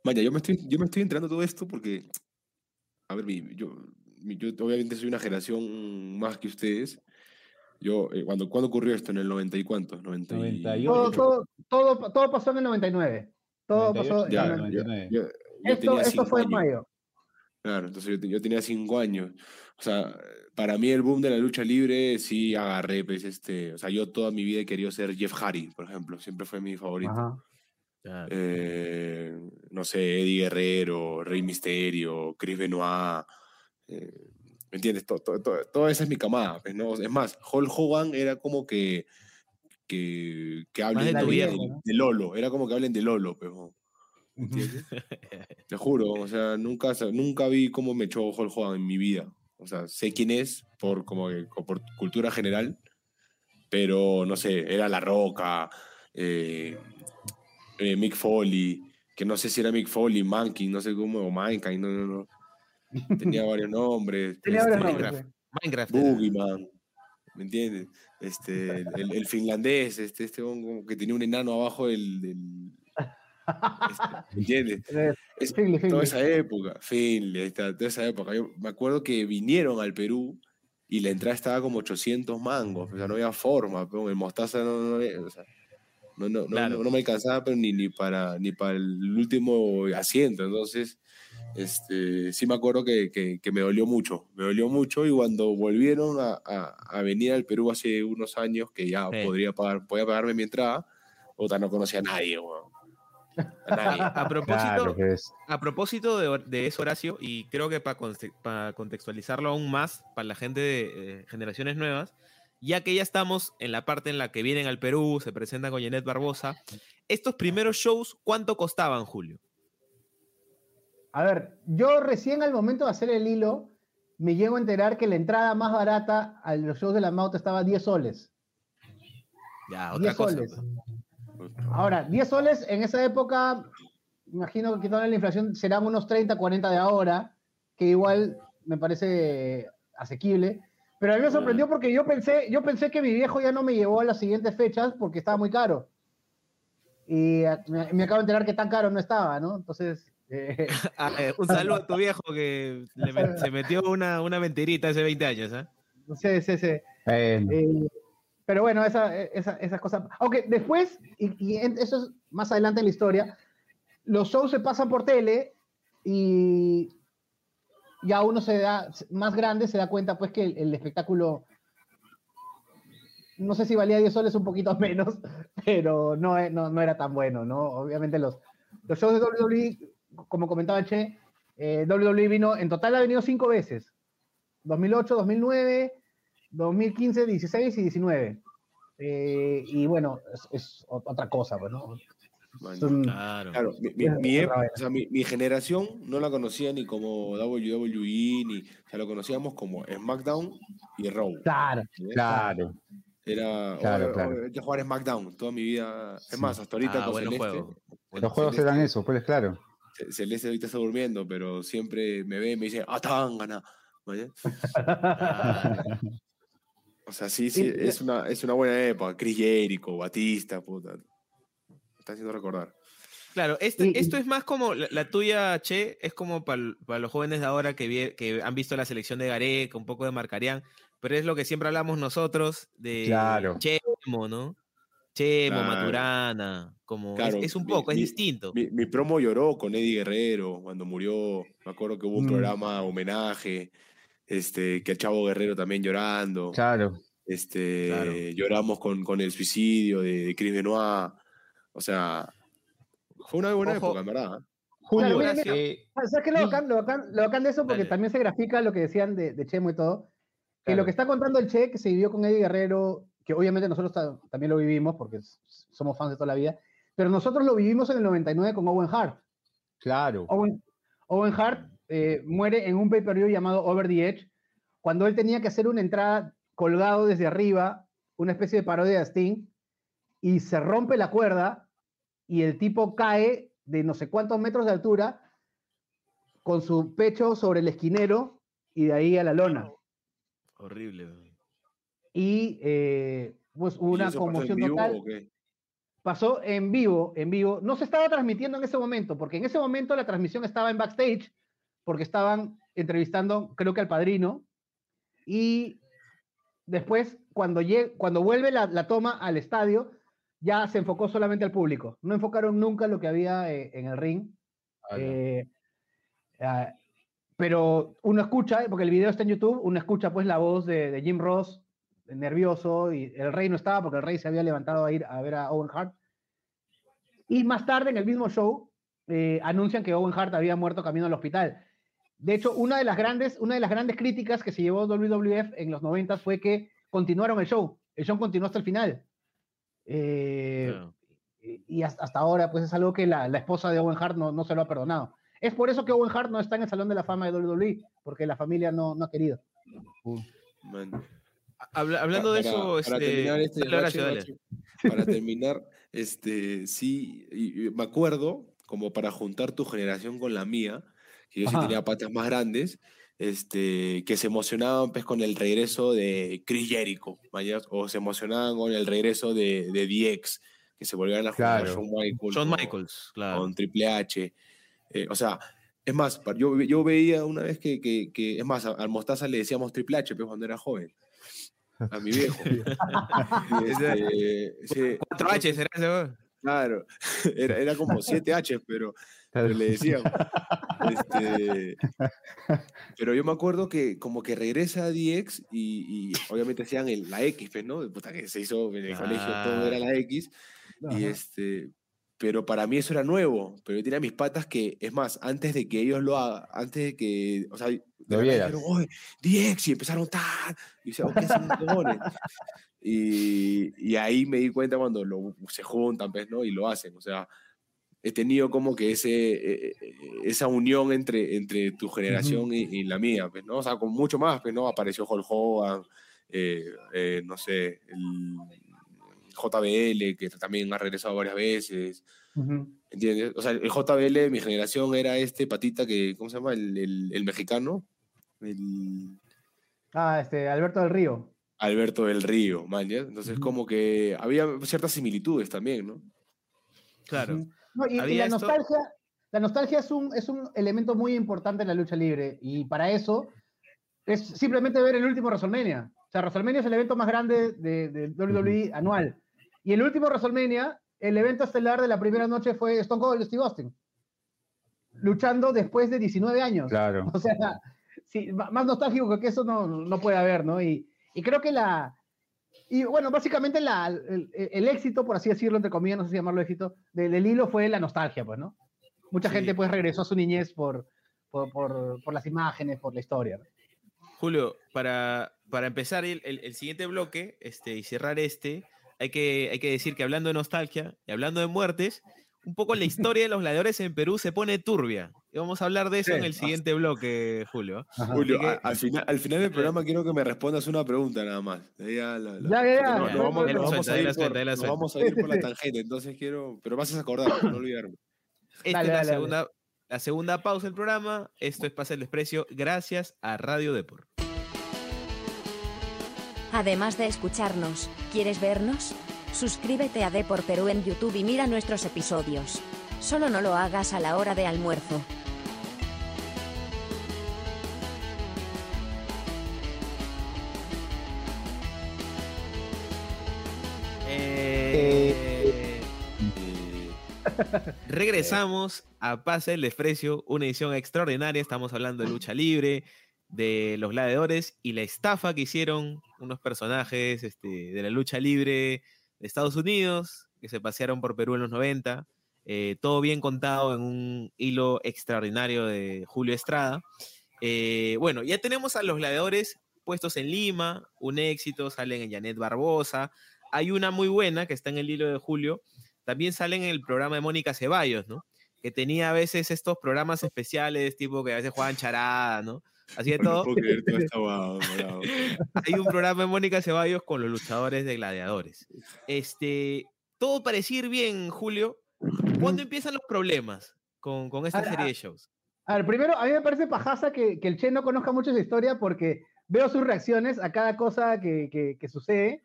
Vaya, yo me estoy, yo me estoy enterando de todo esto porque, a ver, mi- yo, mi- yo obviamente soy una generación más que ustedes. Yo, eh, cuando, ¿cuándo ocurrió esto? ¿En el 90 y cuántos? 90 y- 98. Todo, todo, todo, todo pasó en el 99. Todo pasó en Ya, el yo, 99. yo- yo Esto, tenía esto cinco fue en años. mayo. Claro, entonces yo, te- yo tenía cinco años. O sea, para mí el boom de la lucha libre sí agarré, pues, este, o sea, yo toda mi vida he querido ser Jeff Hardy, por ejemplo, siempre fue mi favorito. Ajá. Claro. Eh, no sé, Eddie Guerrero, Rey Misterio, Chris Benoit, eh, ¿me entiendes? To- to- to- toda esa es mi camada, pues, ¿no? Es más, Hulk Hogan era como que, que, que hablen de de, de- Lolo, era como que hablen de Lolo, pues, ¿no? ¿me Ujú. entiendes? Te juro, o sea, nunca, nunca vi cómo me echó Hulk Hogan en mi vida. O sea, sé quién es por, como que- por cultura general, pero no sé, era La Roca, eh, eh, Mick Foley, que no sé si era Mick Foley, Monkey, no sé cómo, o Mankind, no, no, no. Tenía varios nombres. Tenía varios este, nombres, Minecraft. sí. Minecraft. Boogeyman, ¿me entiendes? Este, el, el finlandés, este, este como que tenía un enano abajo del... del- este, ¿Me entiendes? Eh, Es- Finley, toda Finley. esa época, Finley, ahí está, toda esa época. Yo me acuerdo que vinieron al Perú y la entrada estaba como 800 mangos, o sea, no había forma, pero el mostaza no, no, había- o sea, no, no, no- Claro. no- no me alcanzaba pero ni, ni, para, ni para el último asiento, entonces este, sí me acuerdo que, que- que me dolió mucho, me dolió mucho y cuando volvieron a, a- a venir al Perú hace unos años, que ya Sí. podría pagar, podía pagarme mi entrada, puta, no conocía a nadie, weón. A nadie. A, a propósito, Claro, a propósito de eso, Horacio, y creo que para contextualizarlo aún más para la gente de eh, generaciones nuevas, ya que ya estamos en la parte en la que vienen al Perú, se presentan con Janet Barbosa, estos primeros shows, ¿cuánto costaban, Julio? A ver, yo recién al momento de hacer el hilo, me llego a enterar que la entrada más barata a los shows de la Mauta estaba 10 soles. Ya, otra 10 cosa. soles. pues. Ahora, 10 soles en esa época, imagino que quitando la inflación serán unos 30, 40 de ahora, que igual me parece asequible. Pero a mí me sorprendió porque yo pensé, yo pensé que mi viejo ya no me llevó a las siguientes fechas porque estaba muy caro. Y eh, me, me acabo de enterar que tan caro no estaba, ¿no? Entonces, eh, Ah, eh, un saludo a tu viejo que le met- se metió una, una mentirita hace 20 años, ¿ah? sí, sí, sí. Bueno, Eh, pero bueno, esa, esa- esas cosas. Aunque después, y, eso es más adelante en la historia, los shows se pasan por tele y ya uno se da, más grande se da cuenta pues que el, el espectáculo, no sé si valía 10 soles un poquito menos, pero no, no, no era tan bueno, ¿no? Obviamente los, los shows de WWE, como comentaba Che, eh, WWE vino, en total ha venido cinco veces. 2008, 2009, 2015, 16 y 19. Eh, y bueno, es, es ot- otra cosa, pues, ¿no? Bueno, Claro. Claro, mi, mi- Es mi otra ep- vaina. o sea, mi- mi generación no la conocía ni como WWE, ni, o sea, lo conocíamos como SmackDown y Raw. Claro, ¿sí? claro. Era, Claro, o- o- claro. hay que jugar SmackDown toda mi vida. Es Sí. más, hasta ahorita Ah, con buenos Celeste, juegos. Los juegos eran eso, pues claro. Ce- Celeste ahorita está durmiendo, pero siempre me ve y me dice, ¡Ah, Tangana! ¿Vale? Ah, O sea, sí, sí, es una, es una buena época. Chris Jericho, Batista, puta. Me está haciendo recordar. Claro, este- esto es más como la, la tuya, Che, es como para los jóvenes de ahora que, vie- que han visto la selección de Gareca, un poco de Marcarián, pero es lo que siempre hablamos nosotros de Claro. Chemo, ¿no? Chemo, Claro. Maturana, como es- Claro, es, un mi- poco, es mi- distinto. Mi, mi promo lloró con Eddie Guerrero cuando murió. Me acuerdo que hubo un Mm. programa homenaje. este, que el Chavo Guerrero también llorando. Claro. Este, Claro. lloramos con, con el suicidio de, de Chris Benoit. O sea, fue una buena Ojo. época, en verdad. ¿eh? Julio, mira, mira. eh, ¿Sabes qué es lo bacán, lo, bacán, lo bacán de eso? Porque Dale. también se grafica lo que decían de, de Chemo y todo. Que Claro. lo que está contando el Che, que se vivió con Eddie Guerrero, que obviamente nosotros ta- también lo vivimos porque somos fans de toda la vida, pero nosotros lo vivimos en el 99 con Owen Hart. claro. Owen, Owen Hart eh, muere en un pay-per-view llamado Over the Edge, cuando él tenía que hacer una entrada colgado desde arriba, una especie de parodia de Sting, y se rompe la cuerda y el tipo cae de no sé cuántos metros de altura con su pecho sobre el esquinero y de ahí a la lona. Horrible. Y eh, pues hubo ¿Y una conmoción total. pasó en vivo, en vivo. No se estaba transmitiendo en ese momento, porque en ese momento la transmisión estaba en backstage, porque estaban entrevistando, creo que al padrino, y después, cuando, cuando vuelve la, la toma al estadio, ya se enfocó solamente al público. No enfocaron nunca lo que había eh, en el ring. Eh, ah, pero uno escucha, porque el video está en YouTube, uno escucha pues la voz de, de Jim Ross, nervioso, y el rey no estaba porque el rey se había levantado a ir a ver a Owen Hart. Y más tarde, en el mismo show, eh, anuncian que Owen Hart había muerto camino al hospital. De hecho, una de las grandes, una de las grandes críticas que se llevó WWF en los 90 fue que continuaron el show. El show continuó hasta el final. Eh, Claro. y hasta, ahora, pues es algo que la, la esposa de Owen Hart no, no se lo ha perdonado. Es por eso que Owen Hart no está en el Salón de la Fama de WWE, porque la familia no, no ha querido. Man. Habla- hablando de Para- eso, para este, terminar este dale, Horacio, Rache, dale. Rache, para terminar, este, sí, y- y me acuerdo, como para juntar tu generación con la mía, que yo sí tenía patas más grandes, este, que se emocionaban pues, con el regreso de Chris Jericho, o se emocionaban con el regreso de, de DX, que se volvieran a jugar Claro. Shawn Michaels. Shawn con- Michaels, claro. con Triple H. Eh, o sea, es más, yo, yo veía una vez que, que, que- es más, a- al Mostaza le decíamos Triple H, pero cuando era joven. A mi viejo. Este, sí, Cuatro H será ese, weón. Claro, era, era como 7 H, pero, pero le decían. Este, pero yo me acuerdo que como que regresa DX y, y obviamente hacían el- la X, pues, ¿no? Puta que se hizo en el colegio, todo era la X. Y este, pero para mí eso era nuevo. Pero yo tenía mis patas que, es más, antes de que ellos lo hagan, antes de que, o sea, de dijeron, "Oye, DX, y empezaron tan, y decía, "Oh, ¿qué hacen estos huevones?". Y, y ahí me di cuenta cuando lo, se juntan, pues, ¿no? Y lo hacen, o sea, he tenido como que ese, eh, eh, esa unión entre, entre tu generación y, y la mía, pues, ¿no? O sea, con mucho más, pues, ¿no? Apareció Hulk Hogan, eh, eh, no sé, el JBL, que también ha regresado varias veces. ¿entiendes? O sea, el JBL de mi generación era este patita que, ¿cómo se llama? El, el- el mexicano, el Ah, este, Alberto del Río. Alberto del Río, man, ¿ya? Entonces, como que había ciertas similitudes también, ¿no? Claro. No, y, la esto- nostalgia, la nostalgia es un, es un elemento muy importante en la lucha libre. Y para eso es simplemente ver el último WrestleMania. O sea, WrestleMania es el evento más grande de, de WWE anual. Y el último WrestleMania, el evento estelar de la primera noche fue Stone Cold y Steve Austin. Luchando después de 19 años. Claro. O sea, sí, más nostálgico que eso no, no puede haber, ¿no? Y, y creo que la. Y bueno, básicamente la, el, el éxito, por así decirlo, entre comillas, no sé si llamarlo éxito, del, del hilo fue la nostalgia, pues, ¿no? Mucha Sí. gente, pues, regresó a su niñez por, por, por, por las imágenes, por la historia. ¿no? Julio, para, para empezar el, el- el siguiente bloque este, y cerrar este, hay que, hay que decir que hablando de nostalgia y hablando de muertes, un poco la historia de los gladiadores en Perú se pone turbia. Y vamos a hablar de eso Sí. en el siguiente bloque, Julio. Julio, Así que- a- al, final, al final del programa quiero que me respondas una pregunta nada más. De ahí a la- la- Ya, ya, ya. porque nos- Ya, nos vamos- ahí la nos vamos suelta, a ir la por- la nos suelta. vamos a ir por la tangente, entonces quiero, pero vas a acordar, no olvidarme. Esta Dale, es la dale, dale. segunda, la segunda pausa del programa. Esto es Pasa el Desprecio gracias a Radio Deport. Además de escucharnos, ¿quieres vernos? Suscríbete a Depor Perú en YouTube y mira nuestros episodios. Solo no lo hagas a la hora de almuerzo. Eh, Regresamos a Pase el Desprecio, una edición extraordinaria. Estamos hablando de lucha libre, de los gladiadores y la estafa que hicieron unos personajes este, de la lucha libre de Estados Unidos que se pasearon por Perú en los 90. eh, todo bien contado en un hilo extraordinario de Julio Estrada. Eh, bueno, ya tenemos a los gladiadores puestos en Lima, un éxito, salen en Janet Barbosa. Hay una muy buena que está en el hilo de Julio. También salen en el programa de Mónica Ceballos, ¿no? Que tenía a veces estos programas especiales, tipo que a veces jugaban charada, ¿no? Así de todo. creer. Hay un programa de Mónica Ceballos con los luchadores de gladiadores. Este, todo parece ir bien, Julio. ¿Cuándo empiezan los problemas con, con esta serie de shows? A ver, primero, a mí me parece pajaza que, que el Che no conozca mucho esa historia porque veo sus reacciones a cada cosa que, que- que sucede.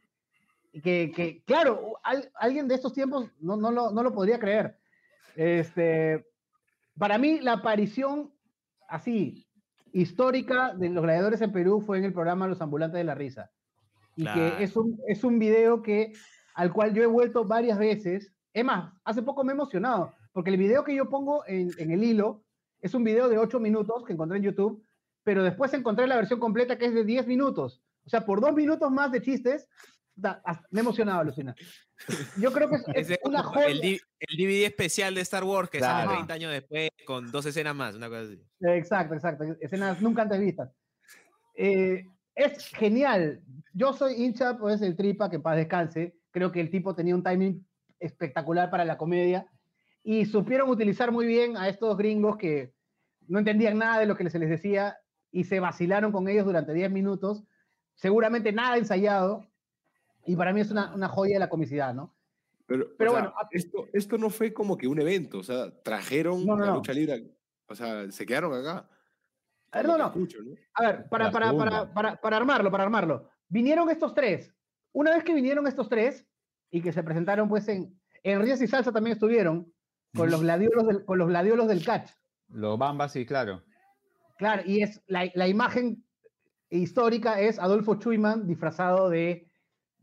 Y que, que, claro, al- alguien de estos tiempos no, no, lo, no lo podría creer. Este, para mí, la aparición así, histórica de los gladiadores en Perú fue en el programa Los Ambulantes de la Risa. Y Claro. que es un, es un video que, al cual yo he vuelto varias veces. Es más, hace poco me he emocionado, porque el video que yo pongo en, en el hilo es un video de 8 minutos que encontré en YouTube, pero después encontré la versión completa que es de 10 minutos. O sea, por dos minutos más de chistes, da- hasta- me he emocionado, alucina. Yo creo que es, es una joya. el, DVD especial de Star Wars que sale Claro. 30 años después con dos escenas más, una cosa así. Exacto, exacto. Escenas nunca antes vistas. Eh, es genial. Yo soy hincha, pues, el Tripa, que en paz descanse. Creo que el tipo tenía un timing espectacular para la comedia y supieron utilizar muy bien a estos gringos que no entendían nada de lo que se les decía y se vacilaron con ellos durante 10 minutos. Seguramente nada ensayado. Y para mí es una, una joya de la comicidad, ¿no? Pero, Pero sea, bueno, a- esto, esto no fue como que un evento, o sea, trajeron No, no, la no. lucha libre, o sea, se quedaron acá. A ver, no, no. escucho, ¿no? A ver, para, para, para, para, para armarlo, para armarlo. Vinieron estos tres. Una vez que vinieron estos tres y que se presentaron, pues en, en Ríos y Salsa también estuvieron con los gladiolos del, con los gladiolos del catch. Los bambas, sí, claro. Claro, y es la, la imagen histórica es Adolfo Chuyman disfrazado de,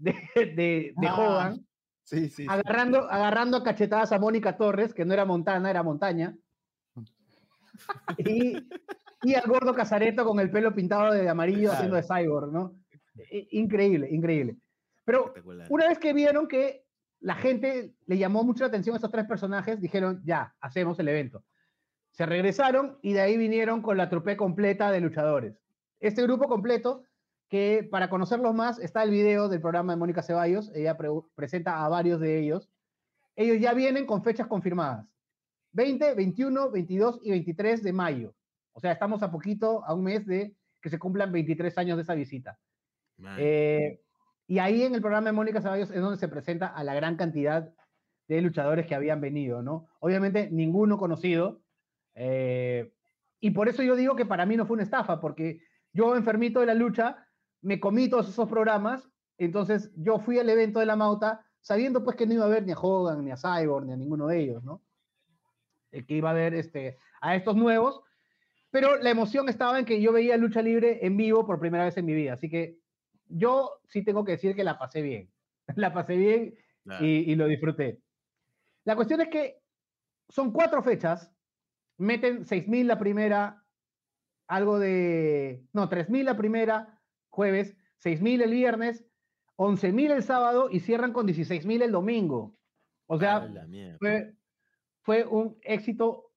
de, de, de Ah, Hogan, Sí, sí. sí. agarrando, agarrando a cachetadas a Mónica Torres, que no era Montana, era Montaña. Y, y al gordo Casareto con el pelo pintado de amarillo haciendo de cyborg, ¿no? Increíble, increíble. Pero una vez que vieron que la gente le llamó mucho la atención a estos tres personajes, dijeron, ya, hacemos el evento. Se regresaron y de ahí vinieron con la trupe completa de luchadores. Este grupo completo, que para conocerlos más, está el video del programa de Mónica Ceballos, ella pre- presenta a varios de ellos. Ellos ya vienen con fechas confirmadas. 20, 21, 22 y 23 de mayo. O sea, estamos a poquito, a un mes de que se cumplan 23 años de esa visita. Eh, y ahí en el programa de Mónica Ceballos es donde se presenta a la gran cantidad de luchadores que habían venido, ¿no? Obviamente ninguno conocido. eh, y por eso yo digo que para mí no fue una estafa, porque yo enfermito de la lucha, me comí todos esos programas, entonces yo fui al evento de la Mauta sabiendo pues que no iba a ver ni a Hogan, ni a Cyborg, ni a ninguno de ellos, ¿no? Eh, que iba a ver este, a estos nuevos, pero la emoción estaba en que yo veía lucha libre en vivo por primera vez en mi vida, así que yo sí tengo que decir que la pasé bien. La pasé bien Claro. y, y lo disfruté. La cuestión es que son cuatro fechas, meten 6.000 la primera, algo de... No, 3.000 la primera, jueves, 6.000 el viernes, 11.000 el sábado y cierran con 16.000 el domingo. O sea, A la mierda. fue, fue un éxito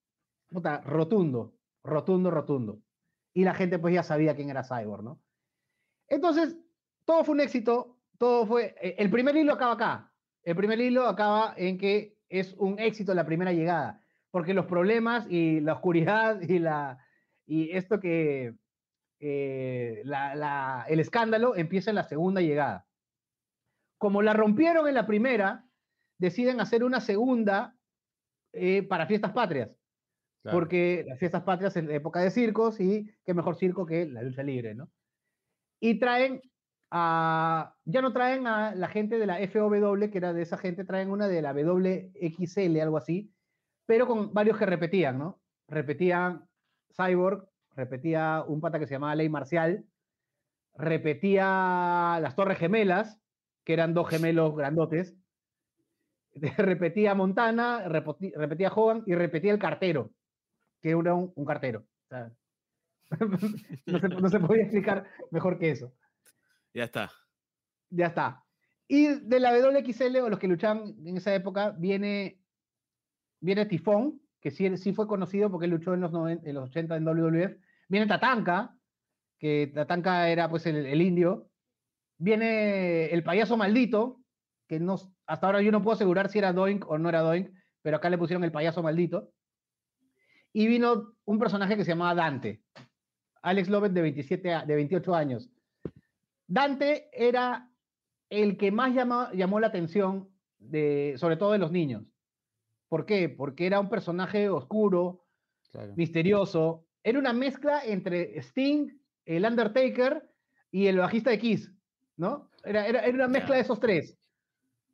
puta, rotundo, rotundo, rotundo. Y la gente pues ya sabía quién era Cyborg, ¿no? Entonces, todo fue un éxito, todo fue... eh, El primer hilo acaba acá. El primer hilo acaba en que es un éxito la primera llegada, porque los problemas y la oscuridad y, la, y esto que... eh, la- la- el escándalo empieza en la segunda llegada. Como la rompieron en la primera, deciden hacer una segunda eh, para fiestas patrias, claro. porque las fiestas patrias es la época de circos y qué mejor circo que la lucha libre, ¿no? Y traen a, ya no traen a la gente de la FOW, que era de esa gente, traen una de la WXL, algo así, pero con varios que repetían, ¿no? Repetían Cyborg, repetía un pata que se llamaba Ley Marcial, repetía las Torres Gemelas, que eran dos gemelos grandotes, repetía Montana, repoti- repetía Hogan y repetía el cartero, que era un, un cartero. O sea, no, se, no se podía explicar mejor que eso. Ya está. Ya está. Y de la WXL, o los que luchaban en esa época, viene, viene Tifón, que sí, sí fue conocido porque él luchó en los, 90 en los 80 en WWF. Viene Tatanka, que Tatanka era pues el, el indio. Viene el payaso maldito, que no, hasta ahora yo no puedo asegurar si era Doink o no era Doink, pero acá le pusieron el payaso maldito. Y vino un personaje que se llamaba Dante, Alex Lovett de, 27, a- de 28 años. Dante era el que más llama- llamó la atención, de, sobre todo de los niños. ¿Por qué? Porque era un personaje oscuro, Claro. misterioso. Era una mezcla entre Sting, el Undertaker y el bajista de Kiss, ¿no? Era, era, era una mezcla de esos tres.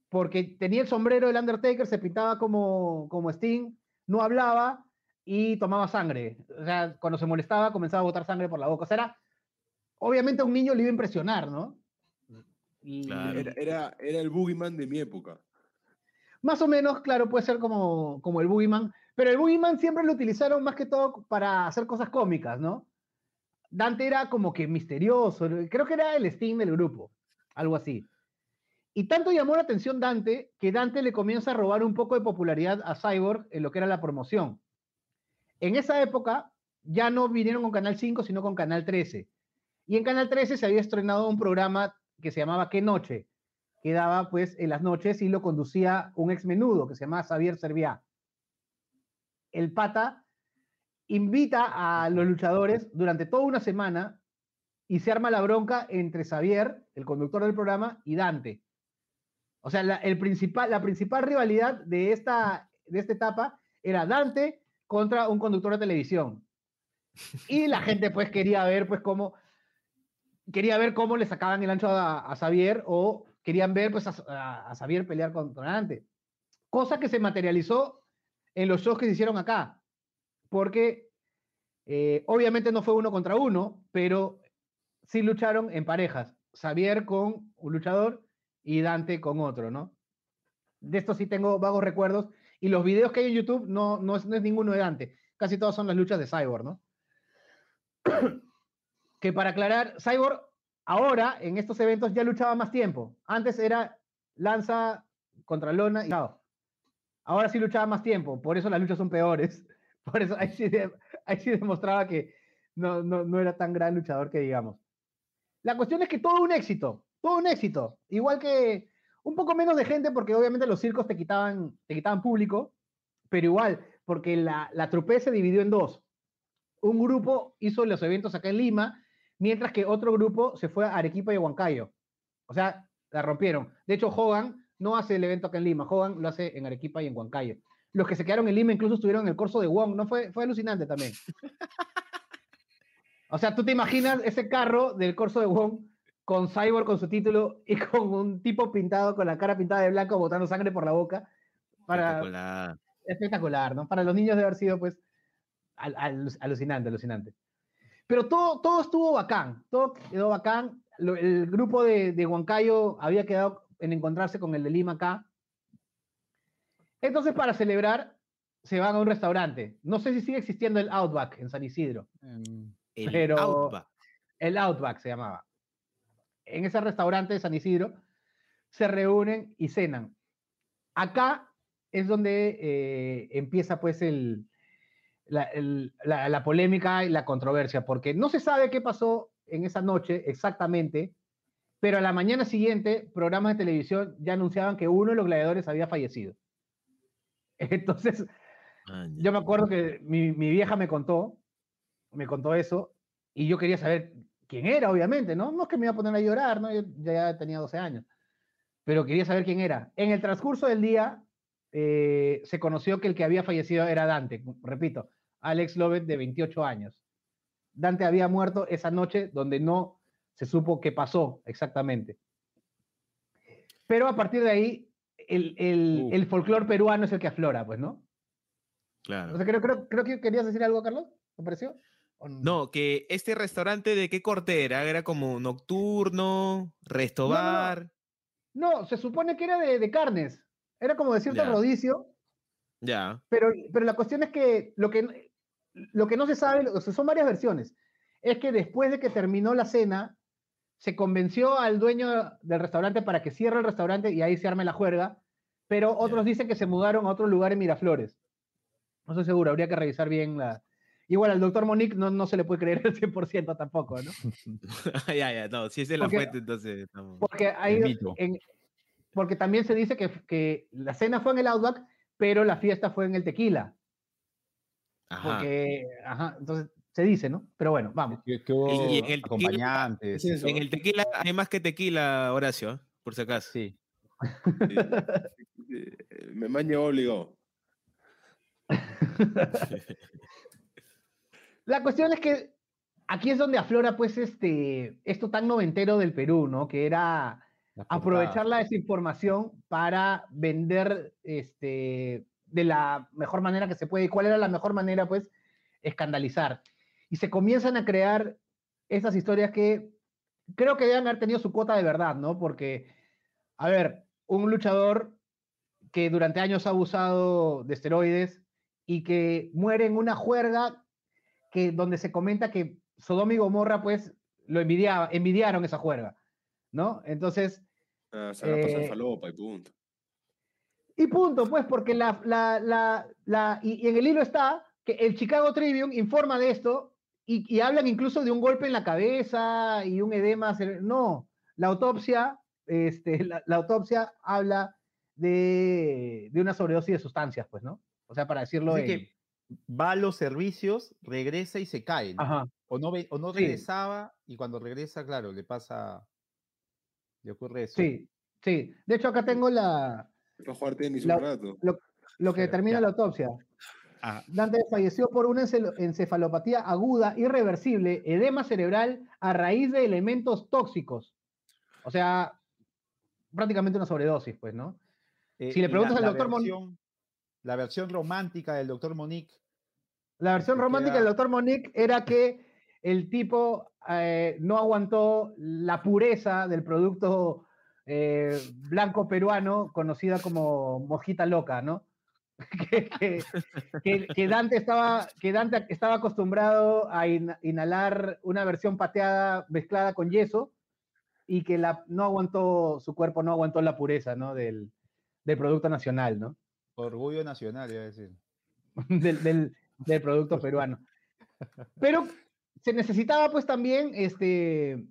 Porque tenía el sombrero del Undertaker, se pintaba como, como Sting, no hablaba y tomaba sangre. O sea, cuando se molestaba comenzaba a botar sangre por la boca. O sea, era, obviamente a un niño le iba a impresionar, ¿no? Y- Claro. Era, era, era el boogeyman de mi época. Más o menos, claro, puede ser como, como el Boogeyman, pero el Boogeyman siempre lo utilizaron más que todo para hacer cosas cómicas, ¿no? Dante era como que misterioso, creo que era el Sting del grupo, algo así. Y tanto llamó la atención Dante que Dante le comienza a robar un poco de popularidad a Cyborg en lo que era la promoción. En esa época ya no vinieron con Canal 5, sino con Canal 13. Y en Canal 13 se había estrenado un programa que se llamaba ¿Qué noche? que daba pues en las noches y lo conducía un ex menudo que se llamaba Xavier Serviá. El pata invita a los luchadores durante toda una semana y se arma la bronca entre Xavier, el conductor del programa, y Dante. O sea, la, el principal, la principal rivalidad de esta, de esta etapa era Dante contra un conductor de televisión. Y la gente pues quería ver pues cómo quería ver cómo le sacaban el ancho a, a Xavier o querían ver pues a, a- a Xavier pelear contra Dante. Cosa que se materializó en los shows que se hicieron acá. Porque eh, obviamente no fue uno contra uno, pero sí lucharon en parejas. Xavier con un luchador y Dante con otro, ¿no? De esto sí tengo vagos recuerdos. Y los videos que hay en YouTube no, no, es, no es ninguno de Dante. Casi todos son las luchas de Cyborg, ¿no? que para aclarar, Cyborg ahora en estos eventos ya luchaba más tiempo. Antes era lanza contra lona y chao. Ahora sí luchaba más tiempo, por eso las luchas son peores. Por eso ahí sí, demostraba que no, no, no era tan gran luchador que digamos. La cuestión es que todo un éxito, todo un éxito. Igual que un poco menos de gente, porque obviamente los circos te quitaban, te quitaban público, pero igual, porque la, la trupe se dividió en dos. Un grupo hizo los eventos acá en Lima, mientras que otro grupo se fue a Arequipa y Huancayo. O sea, la rompieron. De hecho, Hogan no hace el evento acá en Lima, Hogan lo hace en Arequipa y en Huancayo. Los que se quedaron en Lima incluso estuvieron en el corso de Wong, ¿no? Fue, fue alucinante también. O sea, tú te imaginas ese carro del corso de Wong con Cyborg con su título y con un tipo pintado, con la cara pintada de blanco, botando sangre por la boca. Para, Espectacular. espectacular, ¿no? Para los niños debe haber sido, pues, al- al- alucinante, alucinante. Pero todo, todo estuvo bacán, todo quedó bacán. Lo- el grupo de, de Huancayo había quedado en encontrarse con el de Lima acá. Entonces, para celebrar, se van a un restaurante. No sé si sigue existiendo el Outback en San Isidro. El Pero- Outback. El Outback se llamaba. En ese restaurante de San Isidro se reúnen y cenan. Acá es donde eh, empieza pues el, la, el- la- la polémica y la controversia, porque no se sabe qué pasó en esa noche exactamente, pero a la mañana siguiente programas de televisión ya anunciaban que uno de los gladiadores había fallecido. Entonces, yo me acuerdo que mi, mi vieja me contó, me contó eso, y yo quería saber quién era, obviamente, ¿no? No es que me iba a poner a llorar, ¿no? Yo ya tenía 12 años, pero quería saber quién era. En el transcurso del día, eh, se conoció que el que había fallecido era Dante, repito, Alex Lovett, de 28 años. Dante había muerto esa noche donde no se supo qué pasó exactamente. Pero a partir de ahí, el, el, el folclore peruano es el que aflora, pues, ¿no? Claro. O sea, creo, creo, creo que querías decir algo, Carlos. ¿Te pareció? ¿O No, que este restaurante de qué corte era, era como nocturno, resto No, no, no. bar. No, se supone que era de, de carnes. Era como de cierto rodicio, Ya. pero, pero la cuestión es que lo que, lo que no se sabe, o sea, son varias versiones. es que después de que terminó la cena, se convenció al dueño del restaurante para que cierre el restaurante y ahí se arme la juerga, pero otros dicen que se mudaron a otro lugar en Miraflores. No estoy seguro, habría que revisar bien la... Igual al doctor Monique no, no se le puede creer al 100% tampoco, ¿no? ya, ya, no, si es la Porque- fuente, entonces. Porque, hay, en- porque también se dice que, que la cena fue en el Outback, pero la fiesta fue en el tequila. Ajá. Porque, ajá, entonces se dice, ¿no? Pero bueno, vamos. Que, que hubo Y- y en el tequila-. Es. En el tequila hay más que tequila, Horacio, ¿eh? por si acaso. Sí. Sí. Me, llevado obligado. La cuestión es que aquí es donde aflora, pues, este, esto tan noventero del Perú, ¿no? Que era aprovechar la desinformación para vender este, de la mejor manera que se puede. ¿Y cuál era la mejor manera? Pues escandalizar. Y se comienzan a crear esas historias que creo que deben haber tenido su cuota de verdad, ¿no? Porque, a ver, un luchador que durante años ha abusado de esteroides y que muere en una juerga que, donde se comenta que Sodoma y Gomorra, pues, lo envidiaba, envidiaron esa juerga, ¿no? Entonces, Ah, se la pasa Eh, en falopa y punto. y punto, pues, porque la, la, la, la- y, y en el hilo está que el Chicago Tribune informa de esto y, y hablan incluso de un golpe en la cabeza y un edema. No, la autopsia, este, la, la autopsia habla de, de una sobredosis de sustancias, pues, ¿no? O sea, para decirlo Así en- que va a los servicios, regresa y se cae. ¿no? Ajá. O no, ve- o no Sí. regresaba y cuando regresa, claro, le pasa, le ocurre eso. Sí, sí. De hecho, acá tengo la, Para jugar tenis La- un rato. lo que Pero, determina ya. la autopsia. Ah, Dante falleció por una encefalopatía aguda, irreversible, edema cerebral a raíz de elementos tóxicos. O sea, prácticamente una sobredosis, pues, ¿no? eh, Si le preguntas al doctor Mon- versión- La versión romántica del doctor Monique, La versión romántica queda- del doctor Monique era que el tipo eh, no aguantó la pureza del producto eh, blanco peruano conocida como mojita loca, ¿no? Que, que- que- que Dante estaba, que Dante estaba acostumbrado a in- inhalar una versión pateada mezclada con yeso y que la, no aguantó, su cuerpo no aguantó la pureza, ¿no? Del, del producto nacional, ¿no? orgullo nacional, iba a decir. del, del- del producto peruano. Pero se necesitaba pues también, este,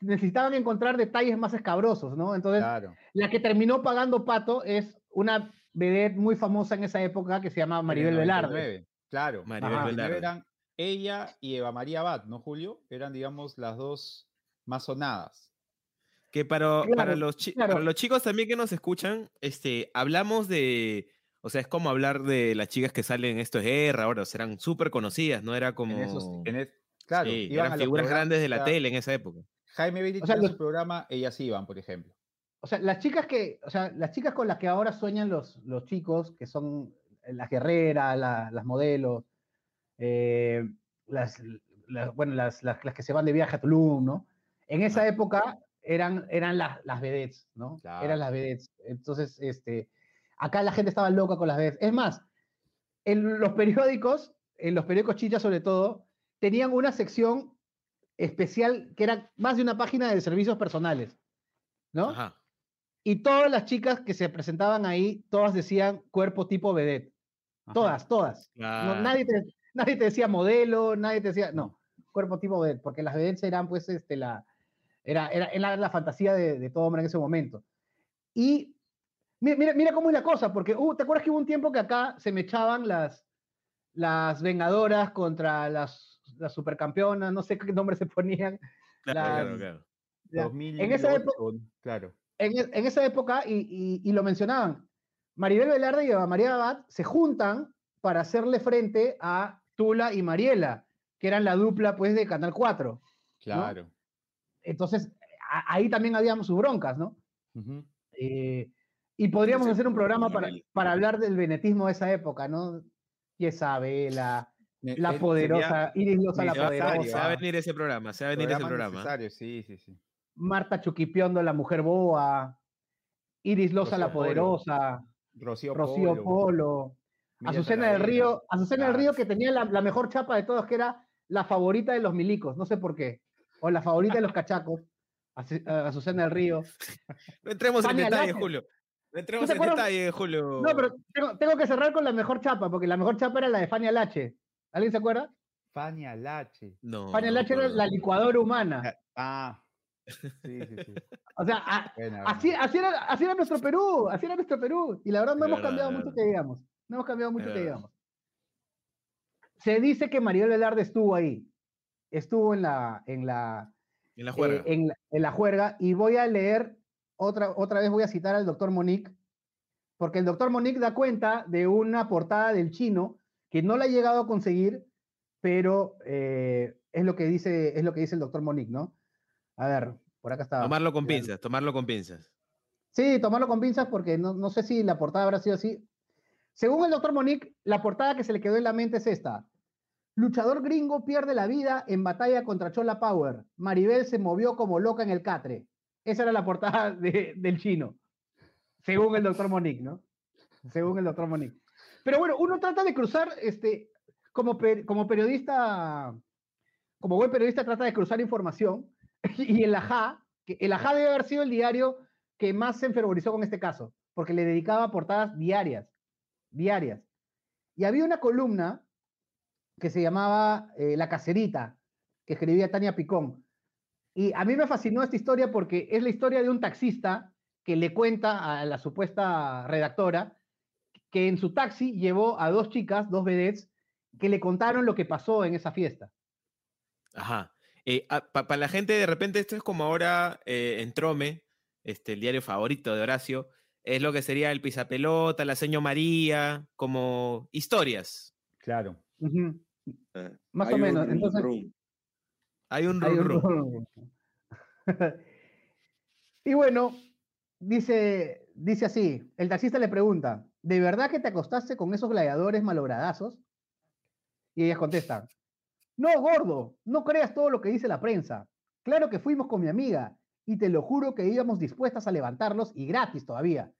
necesitaban encontrar detalles más escabrosos, ¿no? Entonces, Claro. la que terminó pagando pato es una vedette muy famosa en esa época que se llama Maribel en el Velarde. 99, Claro. Maribel Ajá, Velarde. Eran ella y Eva María Abad, ¿no, Julio? Eran, digamos, las dos más sonadas. Que para, para, los claro. para los chicos también que nos escuchan, este, hablamos de, o sea, es como hablar de las chicas que salen en Esto es Guerra, ahora, o sea, eran súper conocidas, no era como... En esos, en es- claro, Sí, iban eran a figuras grandes de o la sea, tele en esa época. Jaime Bailey O sea, los- su programa, ellas iban, por ejemplo. O sea, las chicas que, o sea, las chicas con las que ahora sueñan los, los chicos, que son las guerreras, la- las modelos, eh, las, las- bueno, las, las, las que se van de viaje a Tulum, ¿no? En esa Ah. época eran, eran las, las vedettes, ¿no? Claro. Eran las vedettes. Entonces, este, acá la gente estaba loca con las vedettes. Es más, en los periódicos, en los periódicos chichas sobre todo, tenían una sección especial que era más de una página de servicios personales, ¿no? Ajá. Y todas las chicas que se presentaban ahí, todas decían cuerpo tipo vedette. Ajá. Todas, todas. No, Claro. nadie, te, nadie te decía modelo, nadie te decía, no, cuerpo tipo vedette, porque las vedettes eran pues este, la, era, era, era la fantasía de, de todo hombre en ese momento. Y mira, mira, cómo es la cosa, porque uh, ¿te acuerdas que hubo un tiempo que acá se me echaban las, las vengadoras contra las, las supercampeonas, no sé qué nombre se ponían? Claro, claro, las- claro. ya. En esa 2008, época, claro. En, e- en esa época, y, y- y lo mencionaban, Maribel Velarde y Eva María Abad se juntan para hacerle frente a Tula y Mariela, que eran la dupla pues de Canal 4. Claro. Entonces, a- ahí también habíamos sus broncas, ¿no? Eh, y podríamos hacer un programa para, hablar del venetismo de esa época, ¿no? Isabela, Ne- la eh, poderosa, Iris Loza la Se va, necesario, se va a poderosa, venir ese programa, se va a venir ese programa programa. necesario, Sí, sí, sí. Marta Chuquipiondo, la mujer boa, Iris Loza la Rocío Polo. poderosa, Rocío, Rocío Polo, Azucena del. Río, Azucena del. Río que tenía la, la mejor chapa de todos, que era la favorita de los milicos, no sé por qué. O la favorita de los cachacos, a Azucena del Río. No entremos en detalle. Julio. No entremos en detalle, Julio. No, pero tengo, tengo que cerrar con la mejor chapa, porque la mejor chapa era la de Fania Lache. ¿Alguien se acuerda? Fania Lache. No, Fania no Lache era la licuadora humana. Ah. Sí, sí, sí. O sea, a- así, era, así era nuestro Perú, así era nuestro Perú. Y la verdad no hemos verdad, cambiado mucho que digamos. No hemos cambiado mucho que digamos. Se dice que Maribel Velarde estuvo ahí. Estuvo en la, en la, En la eh, juerga. en, la- en la juerga. Y voy a leer, otra, otra vez voy a citar al doctor Monique, porque el doctor Monique da cuenta de una portada del chino que no la ha llegado a conseguir, pero eh, es, lo que dice, es lo que dice el doctor Monique, ¿no? A ver, por acá está. Tomarlo con pinzas, tomarlo con pinzas. Sí, tomarlo con pinzas porque no, no sé si la portada habrá sido así. Según el doctor Monique, la portada que se le quedó en la mente es esta. Luchador gringo pierde la vida en batalla contra Chola Power. Maribel se movió como loca en el catre. Esa era la portada de- del chino. Según el doctor Monique, ¿no? Según el doctor Monique. Pero bueno, uno trata de cruzar, este, como, per- como periodista, como buen periodista trata de cruzar información. Y el Ajá, el Ajá debe haber sido el diario que más se enfervorizó con este caso, porque le dedicaba portadas diarias, diarias. Y había una columna que se llamaba eh, La Cacerita, que escribía Tania Picón. Y a mí me fascinó esta historia porque es la historia de un taxista que le cuenta a la supuesta redactora que en su taxi llevó a dos chicas, dos vedettes, que le contaron lo que pasó en esa fiesta. Ajá. Para la gente, de repente, esto es como ahora eh, en Trome, este, el diario favorito de Horacio, es lo que sería el Pisapelota, la Seño María, como historias. Claro. Eh, Más hay o un menos. rum, Entonces, rum. Hay un Hay un rum, rum. rum. y bueno, dice, dice así, el taxista le pregunta, ¿de verdad que te acostaste con esos gladiadores malogradazos? Y ellas contestan, no, gordo, no creas todo lo que dice la prensa. Claro que fuimos con mi amiga y te lo juro que íbamos dispuestas a levantarlos y gratis todavía.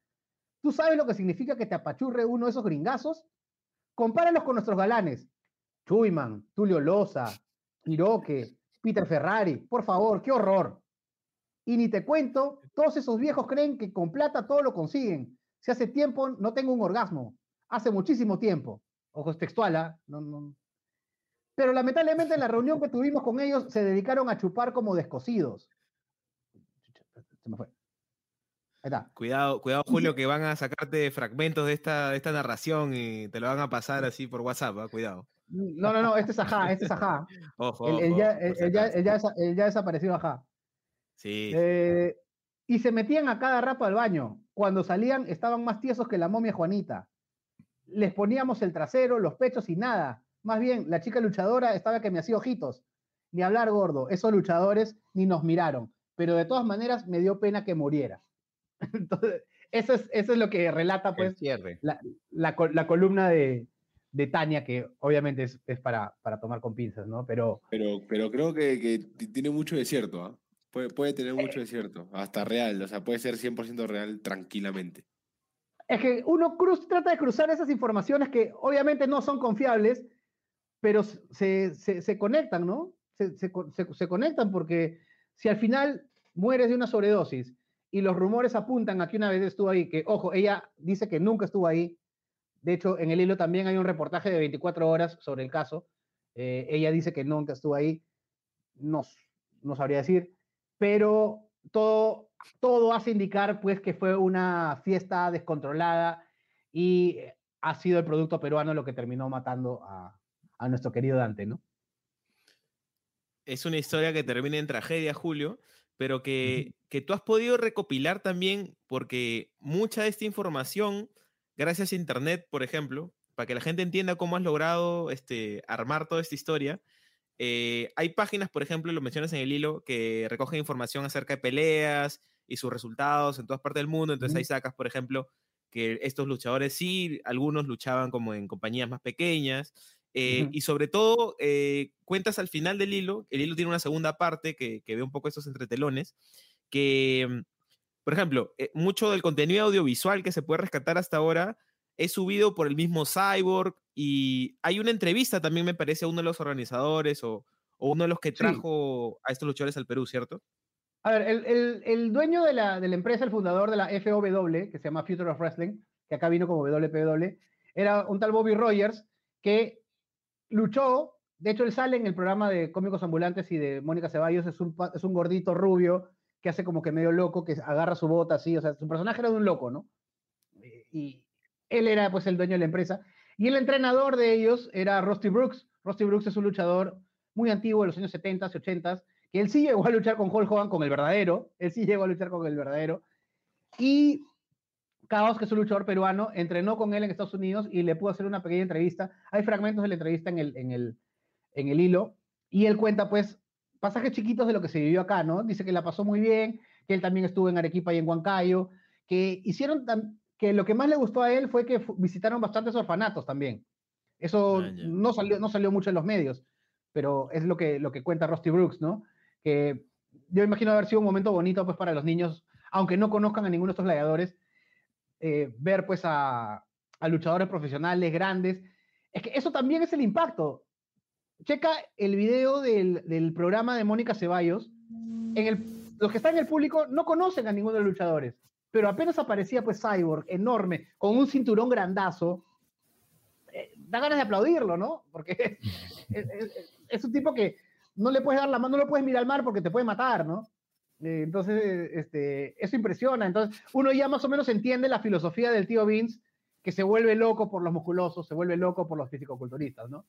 ¿Tú sabes lo que significa que te apachurre uno de esos gringazos? Compáralos con nuestros galanes. Chuyman, Tulio Loza, Quiroque, Peter Ferrari. Por favor, qué horror. Y ni te cuento, todos esos viejos creen que con plata todo lo consiguen. Si hace tiempo no tengo un orgasmo. Hace muchísimo tiempo. Ojos textual, ¿ah? No, no. Pero lamentablemente en la reunión que tuvimos con ellos se dedicaron a chupar como descosidos. Se me fue. Ahí está. Cuidado, cuidado, Julio, que van a sacarte fragmentos de esta, de esta narración y te lo van a pasar así por WhatsApp, ¿ah? cuidado. No, no, no, este es ajá, este es ajá. Ojo, El, el ojo, ya, el- ya- ya ya desaparecido ajá. Sí, Eh, y se metían a cada rato al baño. Cuando salían estaban más tiesos que la momia Juanita. Les poníamos el trasero, los pechos y nada. Más bien, la chica luchadora estaba que me hacía ojitos. Ni hablar gordo, esos luchadores ni nos miraron. Pero de todas maneras me dio pena que muriera. Entonces, eso es, eso es lo que relata El pues cierre. la, la col- la columna de, de Tania, que obviamente es, es para, para tomar con pinzas, ¿no? Pero Pero, pero creo que, que ti- tiene mucho de cierto, ¿ah? Puede, puede tener mucho de cierto, hasta real, o sea, puede ser 100% real tranquilamente. Es que uno cruz, trata de cruzar esas informaciones que obviamente no son confiables, pero se, se- conectan, ¿no? Se, se co- se- se conectan porque si al final mueres de una sobredosis y los rumores apuntan a que una vez estuvo ahí, que ojo, ella dice que nunca estuvo ahí. De hecho, en el hilo también hay un reportaje de 24 horas sobre el caso. Eh, ella dice que nunca estuvo ahí. No, no sabría decir, pero todo, todo hace indicar pues que fue una fiesta descontrolada y ha sido el producto peruano lo que terminó matando a, a nuestro querido Dante, ¿no? es una historia que termina en tragedia, Julio, pero que, que tú has podido recopilar también porque mucha de esta información, gracias a Internet, por ejemplo, para que la gente entienda cómo has logrado este, armar toda esta historia, eh, hay páginas, por ejemplo, lo mencionas en el hilo, que recogen información acerca de peleas y sus resultados en todas partes del mundo. Entonces ahí sacas, por ejemplo, que estos luchadores sí, algunos luchaban como en compañías más pequeñas. Eh. Y sobre todo, eh, cuentas al final del hilo, el hilo tiene una segunda parte que, que ve un poco estos entretelones, que, mm, por ejemplo, eh, mucho del contenido audiovisual que se puede rescatar hasta ahora es subido por el mismo Cyborg y hay una entrevista también, me parece, a uno de los organizadores o, o uno de los que Sí. trajo a estos luchadores al Perú, ¿cierto? A ver, el, el- el dueño de la, de la empresa, el fundador de la FOW, que se llama Future of Wrestling, que acá vino como WPW, era un tal Bobby Rogers que luchó, de hecho él sale en el programa de cómicos ambulantes y de Mónica Ceballos, es un, es un gordito rubio que hace como que medio loco, que agarra su bota así, o sea, su personaje era de un loco, ¿no? Eh, Y él era pues el dueño de la empresa. Y el entrenador de ellos era Rusty Brooks. Rusty Brooks es un luchador muy antiguo de los años 70 y 80 que él sí llegó a luchar con Hulk Hogan, con el verdadero, él sí llegó a luchar con el verdadero, y Caos, que es un luchador peruano, entrenó con él en Estados Unidos y le pudo hacer una pequeña entrevista. Hay fragmentos de la entrevista en el, en el, en el hilo, y él cuenta, pues, pasajes chiquitos de lo que se vivió acá, ¿no? Dice que la pasó muy bien, que él también estuvo en Arequipa y en Huancayo, que hicieron, que lo que más le gustó a él fue que visitaron bastantes orfanatos también. Eso Ah, no salió, no salió mucho en los medios, pero es lo que, lo que cuenta Rusty Brooks, ¿no? Que yo imagino haber sido un momento bonito pues para los niños, aunque no conozcan a ninguno de estos gladiadores, eh, ver pues a, luchadores profesionales grandes. Es que eso también es el impacto. Checa el video del, programa de Mónica Ceballos. En el, los que están en el público no conocen a ninguno de los luchadores, pero apenas aparecía pues Cyborg, enorme, con un cinturón grandazo. eh, da ganas de aplaudirlo, ¿no? Porque es, un tipo que no le puedes dar la mano, no lo puedes mirar al mar porque te puede matar, ¿no? Eh, entonces, este, eso impresiona. Entonces, uno ya más o menos entiende la filosofía del tío Vince, que se vuelve loco por los musculosos, se vuelve loco por los fisicoculturistas, ¿no?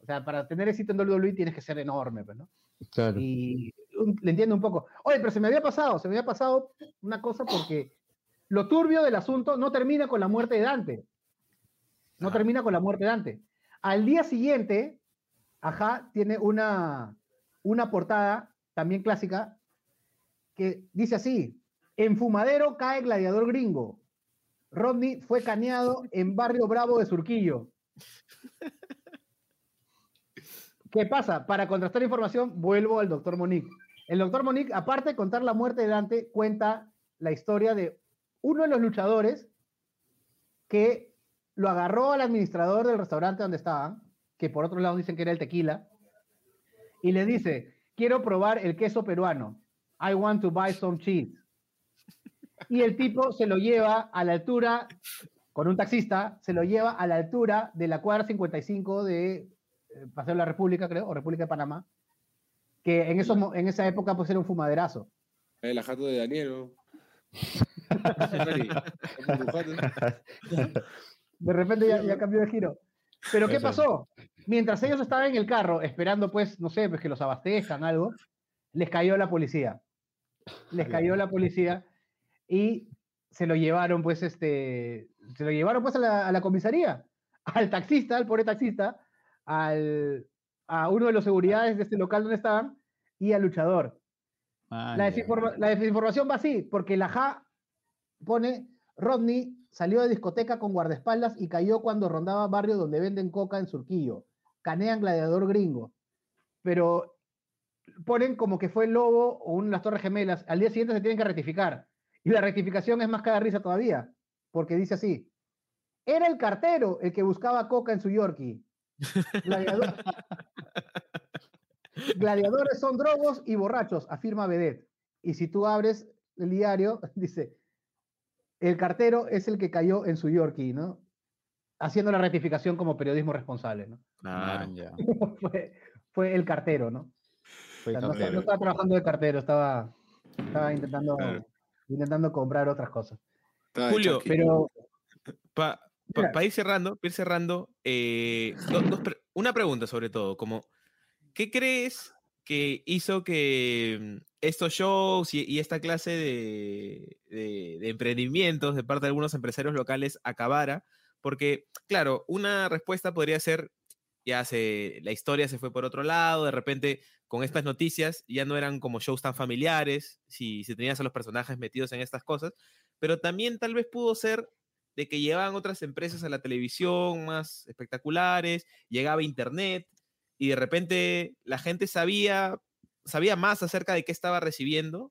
O sea, para tener éxito en WWE tienes que ser enorme, pues, ¿no? Claro. Y un- le entiendo un poco. Oye, pero se me había pasado, se me había pasado una cosa porque lo turbio del asunto no termina con la muerte de Dante. No termina con la muerte de Dante. Al día siguiente, ajá, tiene una, una portada también clásica que dice así: En Fumadero cae gladiador gringo. Rodney fue caneado en Barrio Bravo de Surquillo. ¿Qué pasa? Para contrastar información, vuelvo al doctor Monique. El doctor Monique, aparte de contar la muerte de Dante, cuenta la historia de uno de los luchadores que lo agarró al administrador del restaurante donde estaban, que por otro lado dicen que era el tequila, y le dice, quiero probar el queso peruano. I want to buy some cheese. Y el tipo se lo lleva a la altura, con un taxista, se lo lleva a la altura de la cuadra 55 de eh, Paseo de la República, creo, o República de Panamá, que en, esos, en esa época pues era un fumaderazo. El ajato de Daniel. De repente ya, ya cambió de giro. Pero ¿qué pasó? Mientras ellos estaban en el carro esperando, pues, no sé, pues que los abastezcan, algo, les cayó la policía. Les cayó la policía y se lo llevaron, pues, este, se lo llevaron, pues, a la, a la comisaría, al taxista, al pobre taxista, al, a uno de los seguridades de este local donde estaban y al luchador. Ah, La, desinforma- la desinformación va así, porque la JA pone, Rodney salió de discoteca con guardaespaldas y cayó cuando rondaba barrio donde venden coca en Surquillo. Canean gladiador gringo. Pero ponen como que fue el lobo o una de las torres gemelas. Al día siguiente se tienen que rectificar. Y la rectificación es más cada risa todavía, porque dice así. Era el cartero el que buscaba coca en su Yorkie. Gladiador- Gladiadores son drogos y borrachos, afirma Vedet. Y si tú abres el diario, dice, el cartero es el que cayó en su Yorkie, ¿no? Haciendo la rectificación como periodismo responsable, ¿no? Claro. Man, ya. fue, fue el cartero, ¿no? O Fue sea, no, estaba trabajando de cartero, estaba, estaba intentando, Claro. intentando comprar otras cosas. Julio. Pero Para Mira. ir cerrando, pa' ir cerrando eh, do- dos pre- una pregunta sobre todo, como, ¿qué crees que hizo que mm, estos shows y, y esta clase de, de- de emprendimientos de parte de algunos empresarios locales acabara? Porque, claro, una respuesta podría ser, ya se, la historia se fue por otro lado, de repente con estas noticias ya no eran como shows tan familiares, si, si tenías a los personajes metidos en estas cosas, pero también tal vez pudo ser de que llevaban otras empresas a la televisión más espectaculares, llegaba internet y de repente la gente sabía, sabía más acerca de qué estaba recibiendo.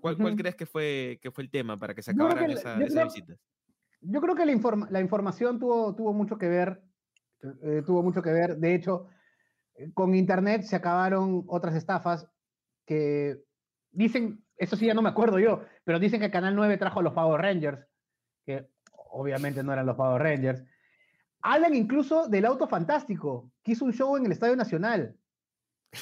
¿Cuál, cuál Ujú. crees que fue, que fue el tema para que se acabaran que esa- esas creo- visitas? Yo creo que la, informa- la información tuvo, tuvo mucho que ver, eh, tuvo mucho que ver. De hecho, con Internet se acabaron otras estafas que dicen, eso sí ya no me acuerdo yo, pero dicen que Canal 9 trajo a los Power Rangers, que obviamente no eran los Power Rangers. Hablan incluso del auto fantástico, que hizo un show en el Estadio Nacional.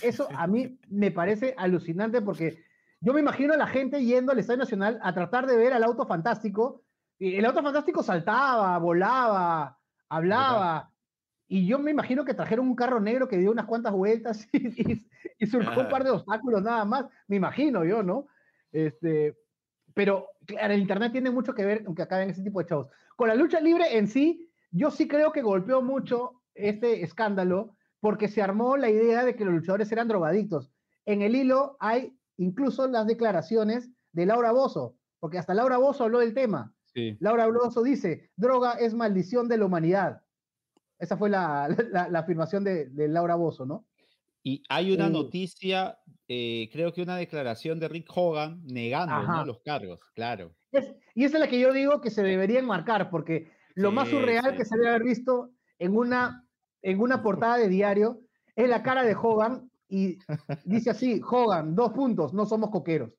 Eso a mí me parece alucinante porque yo me imagino a la gente yendo al Estadio Nacional a tratar de ver al auto fantástico. Y el auto fantástico saltaba, volaba, hablaba. Y yo me imagino que trajeron un carro negro que dio unas cuantas vueltas y, y- y surcó un par de obstáculos nada más. Me imagino yo, ¿no? Este, pero claro, el Internet tiene mucho que ver con que acaben ese tipo de shows. Con la lucha libre en sí, yo sí creo que golpeó mucho este escándalo porque se armó la idea de que los luchadores eran drogadictos. En el hilo hay incluso las declaraciones de Laura Bozo, porque hasta Laura Bozo habló del tema. Sí. Laura Bozo dice, droga es maldición de la humanidad. Esa fue la, la- la afirmación de, de Laura Bozo, ¿no? Y hay una Uh. noticia, eh, creo que una declaración de Rick Hogan negando los cargos, claro. Es- y esa es la que yo digo que se debería enmarcar, porque lo más surreal sí. que se debe haber visto en una, en una portada de diario es la cara de Hogan y dice así, Hogan, dos puntos, no somos coqueros.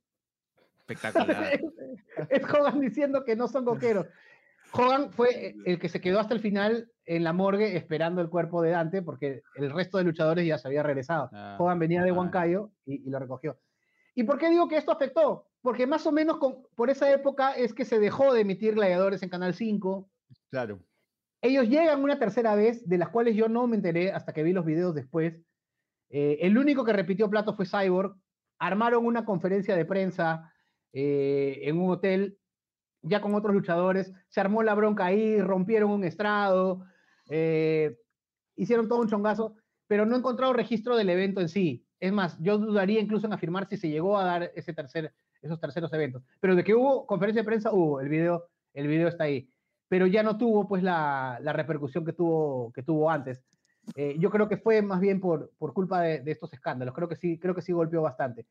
Espectacular. es, es Hogan diciendo que no son coqueros. Hogan fue el que se quedó hasta el final en la morgue esperando el cuerpo de Dante porque el resto de luchadores ya se había regresado. Ah, Hogan venía de. Huancayo y, y lo recogió. ¿Y por qué digo que esto afectó? Porque más o menos con- por esa época es que se dejó de emitir gladiadores en Canal 5. Claro. Ellos llegan una tercera vez, de las cuales yo no me enteré hasta que vi los videos después. Eh, el único que repitió plato fue Cyborg. Armaron una conferencia de prensa eh, en un hotel, ya con otros luchadores. Se armó la bronca ahí, rompieron un estrado, eh, hicieron todo un chongazo, pero no he encontrado registro del evento en sí. Es más, yo dudaría incluso en afirmar si se llegó a dar ese tercer, esos terceros eventos. Pero de que hubo conferencia de prensa, hubo. El video, el video está ahí. Pero ya no tuvo pues la, repercusión que tuvo, que tuvo antes. Eh, yo creo que fue más bien por, por culpa de, de estos escándalos. Creo que sí, creo que sí golpeó bastante.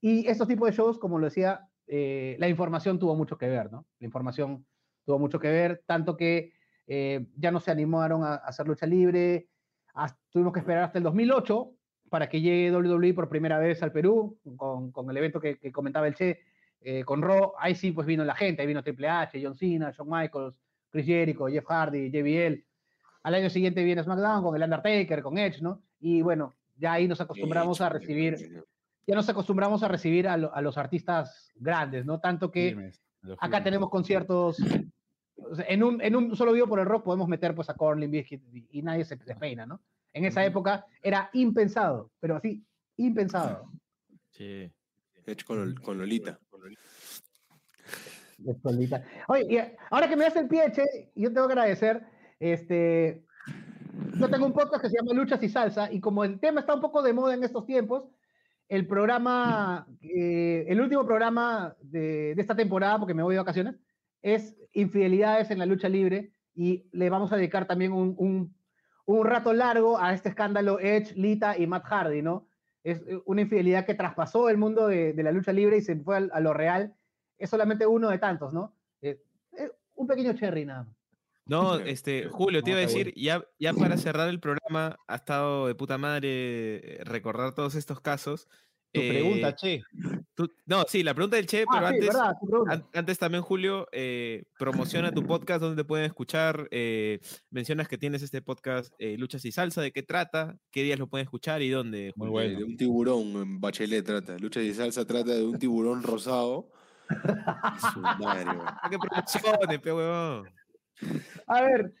Y estos tipos de shows, como lo decía, eh, la información tuvo mucho que ver, ¿no? La información tuvo mucho que ver, tanto que eh, ya no se animaron a, a hacer lucha libre. Tuvimos que esperar hasta el 2008 para que llegue WWE por primera vez al Perú, con, con el evento que, que comentaba el Che, eh, con Raw. Ahí sí, pues vino la gente, ahí vino Triple H, John Cena, Shawn Michaels, Chris Jericho, Jeff Hardy, JBL. Al año siguiente viene SmackDown con el Undertaker, con Edge, ¿no? Y bueno, ya ahí nos acostumbramos a recibir, ya nos acostumbramos a recibir a, lo- a los artistas grandes, ¿no? Tanto que acá tenemos conciertos. en, un, en un solo video por el rock podemos meter pues a Corlin Biscuit y, y nadie se despeina, ¿no? En esa época era impensado, pero así, impensado. Sí. Hecho con, con Lolita. Oye, y ahora que me das el pie, Che, yo tengo que agradecer, este, yo tengo un podcast que se llama Luchas y Salsa, y como el tema está un poco de moda en estos tiempos, el programa, eh, el último programa de, esta temporada, porque me voy de vacaciones, es Infidelidades en la lucha libre, y le vamos a dedicar también un, un, un rato largo a este escándalo Edge, Lita y Matt Hardy, ¿no? Es eh, una infidelidad que traspasó el mundo de, de la lucha libre y se fue a, lo real. Es solamente uno de tantos, ¿no? Eh, eh, un pequeño cherry nada más. No, este, Julio, te iba a decir, ya, ya para cerrar el programa, ha estado de puta madre eh, recordar todos estos casos. Tu pregunta, Eh, che. tú- no, sí, la pregunta del Che, pero Ah, sí, antes, ¿verdad? Tu pregunta. an- antes también, Julio, eh, promociona tu podcast, donde te pueden escuchar. eh, mencionas que tienes este podcast, eh, Luchas y Salsa, ¿de qué trata? ¿Qué días lo pueden escuchar y dónde? Muy Julio? bueno. De un tiburón en Bachelet trata. Lucha y salsa trata de un tiburón rosado. Su madre, weón. Ah, ¿Qué promociones, pe huevón? A ver,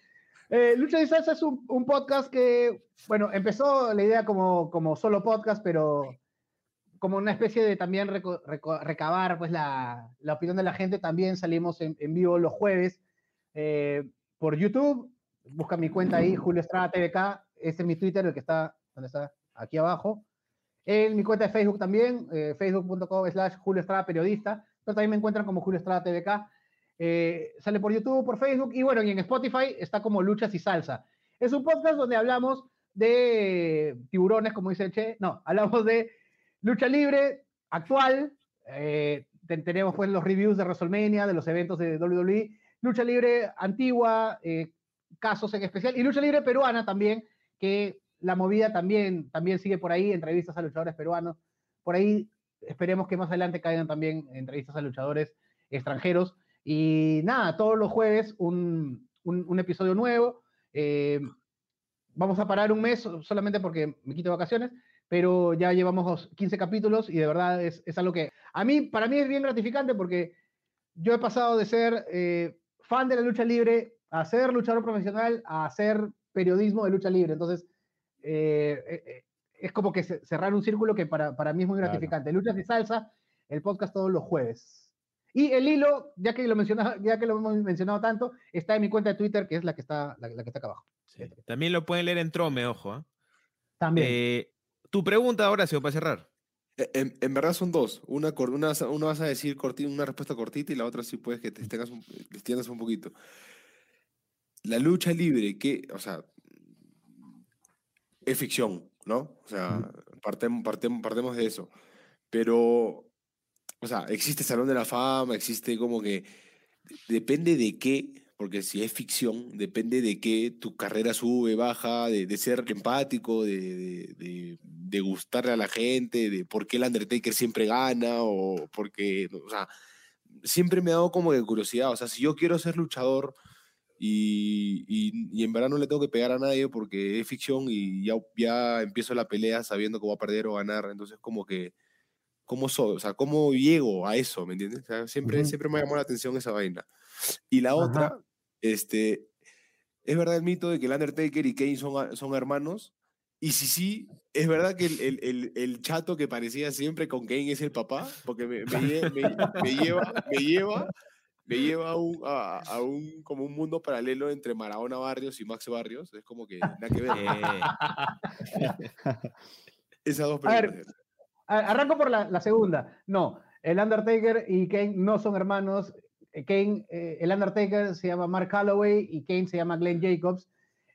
eh, Lucha y Salsa es un, podcast que, bueno, empezó la idea como, como solo podcast, pero como una especie de también recabar pues la, la opinión de la gente. También salimos en, en vivo los jueves eh, por YouTube. Busca mi cuenta ahí, Julio Estrada TVK. Este es mi Twitter, el que está, ¿dónde está? Aquí abajo. En mi cuenta de Facebook también, eh, facebook.com slash Julio Estrada Periodista. Pero también me encuentran como Julio Estrada TVK. Eh, sale por YouTube, por Facebook y bueno, y en Spotify está como Luchas y Salsa. Es un podcast donde hablamos de tiburones, como dice Che. No, hablamos de lucha libre actual. eh, ten- tenemos pues los reviews de WrestleMania, de los eventos de WWE, lucha libre antigua, eh, casos en especial, y lucha libre peruana también, que la movida también, también sigue por ahí, entrevistas a luchadores peruanos. Por ahí esperemos que más adelante caigan también entrevistas a luchadores extranjeros. Y nada, todos los jueves un, un, un episodio nuevo. Eh, vamos a parar un mes solamente porque me quito vacaciones, pero ya llevamos 15 capítulos y de verdad es, es algo que a mí, para mí es bien gratificante porque yo he pasado de ser eh, fan de la lucha libre a ser luchador profesional a hacer periodismo de lucha libre. Entonces, eh, eh, es como que cerrar un círculo que para, para mí es muy gratificante. Claro. Luchas y salsa, el podcast todos los jueves. Y el hilo, ya que lo, mencionaba, ya que lo hemos mencionado tanto, está en mi cuenta de Twitter, que es la que está, la, la que está acá abajo. Sí. También lo pueden leer en Trome, ojo. ¿eh? También. Eh, tu pregunta, Horacio, para cerrar. En, en, verdad son dos. Una, una, una vas a decir cortita, una respuesta cortita y la otra sí puedes que te extiendas un, te extiendas un poquito. La lucha libre, que, o sea, es ficción, ¿no? O sea, partemos, partemos, partemos de eso. Pero, o sea, existe Salón de la Fama, existe como que, depende de qué, porque si es ficción, depende de qué tu carrera sube, baja, de, de ser empático, de, de, de, gustarle a la gente, de por qué el Undertaker siempre gana, o porque, o sea, siempre me ha dado como de curiosidad, o sea, si yo quiero ser luchador y, y, y en verdad no le tengo que pegar a nadie porque es ficción y ya, ya empiezo la pelea sabiendo que voy a perder o ganar, entonces como que, ¿cómo soy? O sea, ¿cómo llego a eso? ¿Me entiendes? O sea, siempre, uh -huh. siempre me llamó la atención esa vaina. Y la Ajá. otra, este, es verdad el mito de que el Undertaker y Kane son, son hermanos. Y si sí, es verdad que el, el, el, el, chato que parecía siempre con Kane es el papá, porque me, me, me, me lleva, me lleva, me lleva a un, a, a, un, como un mundo paralelo entre Maradona Barrios y Max Barrios. Es como que nada que ver. Esas dos preguntas. A ver, arranco por la, la segunda. No, el Undertaker y Kane no son hermanos. Kane, eh, el Undertaker se llama Mark Calloway y Kane se llama Glenn Jacobs.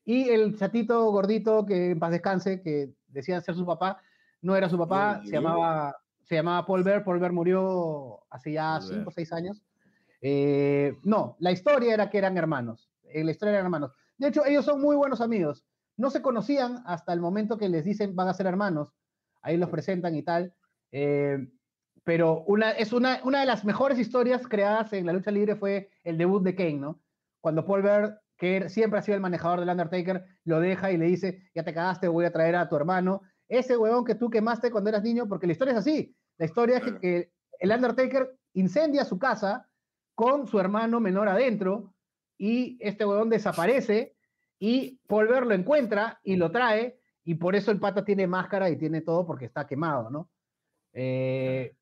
Y el chatito gordito que en paz descanse, que decía ser su papá, no era su papá, se llamaba, se llamaba Paul Bear. Paul Bear murió hace ya 5 o 6 años. Eh, no, la historia era que eran hermanos. Eh, la historia eran hermanos. De hecho, ellos son muy buenos amigos. No se conocían hasta el momento que les dicen van a ser hermanos. Ahí los presentan y tal. Eh, pero una, es una, una de las mejores historias creadas en la lucha libre fue el debut de Kane, ¿no? Cuando Paul Bear, que siempre ha sido el manejador del Undertaker, lo deja y le dice, ya te cagaste, voy a traer a tu hermano, ese huevón que tú quemaste cuando eras niño, porque la historia es así. La historia es que, que el Undertaker incendia su casa con su hermano menor adentro y este huevón desaparece y Paul Bear lo encuentra y lo trae y por eso el pata tiene máscara y tiene todo porque está quemado, ¿no? Eh,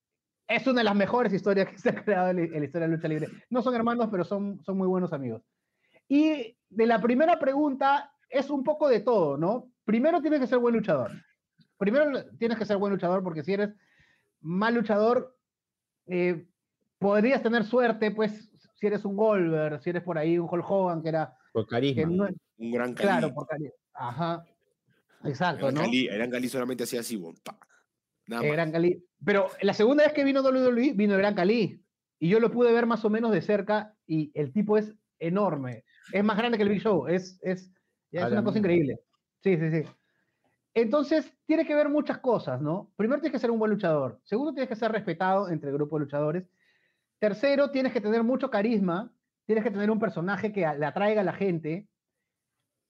es una de las mejores historias que se ha creado en la historia de la lucha libre. No son hermanos, pero son, son muy buenos amigos. Y de la primera pregunta es un poco de todo, ¿no? Primero tienes que ser buen luchador. Primero tienes que ser buen luchador porque si eres mal luchador, eh, podrías tener suerte, pues, si eres un Goldberg, si eres por ahí un Hulk Hogan, que era... Por carisma. No, un gran Cali. Claro, por carisma. Ajá. Exacto, Eran ¿no? Cali, Eran Cali solamente hacía así, bon, pa. Nada más. Gran Cali. Pero la segunda vez que vino WWE, vino el Gran Cali. Y yo lo pude ver más o menos de cerca y el tipo es enorme. Es más grande que el Big Show. Es, es, es una cosa increíble. Sí, sí, sí. Entonces, tiene que ver muchas cosas, ¿no? Primero, tienes que ser un buen luchador. Segundo, tienes que ser respetado entre el grupo de luchadores. Tercero, tienes que tener mucho carisma. Tienes que tener un personaje que le atraiga a la gente.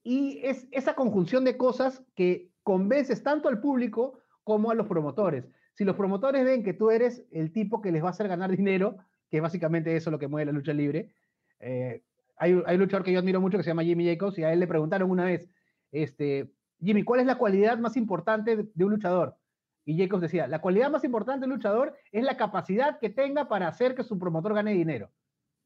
Y es esa conjunción de cosas que convences tanto al público como a los promotores. Si los promotores ven que tú eres el tipo que les va a hacer ganar dinero, que es básicamente eso lo que mueve la lucha libre, eh, hay, hay, un luchador que yo admiro mucho que se llama Jimmy Jacobs y a él le preguntaron una vez, este, Jimmy, ¿cuál es la cualidad más importante de, un luchador? Y Jacobs decía, la cualidad más importante de un luchador es la capacidad que tenga para hacer que su promotor gane dinero.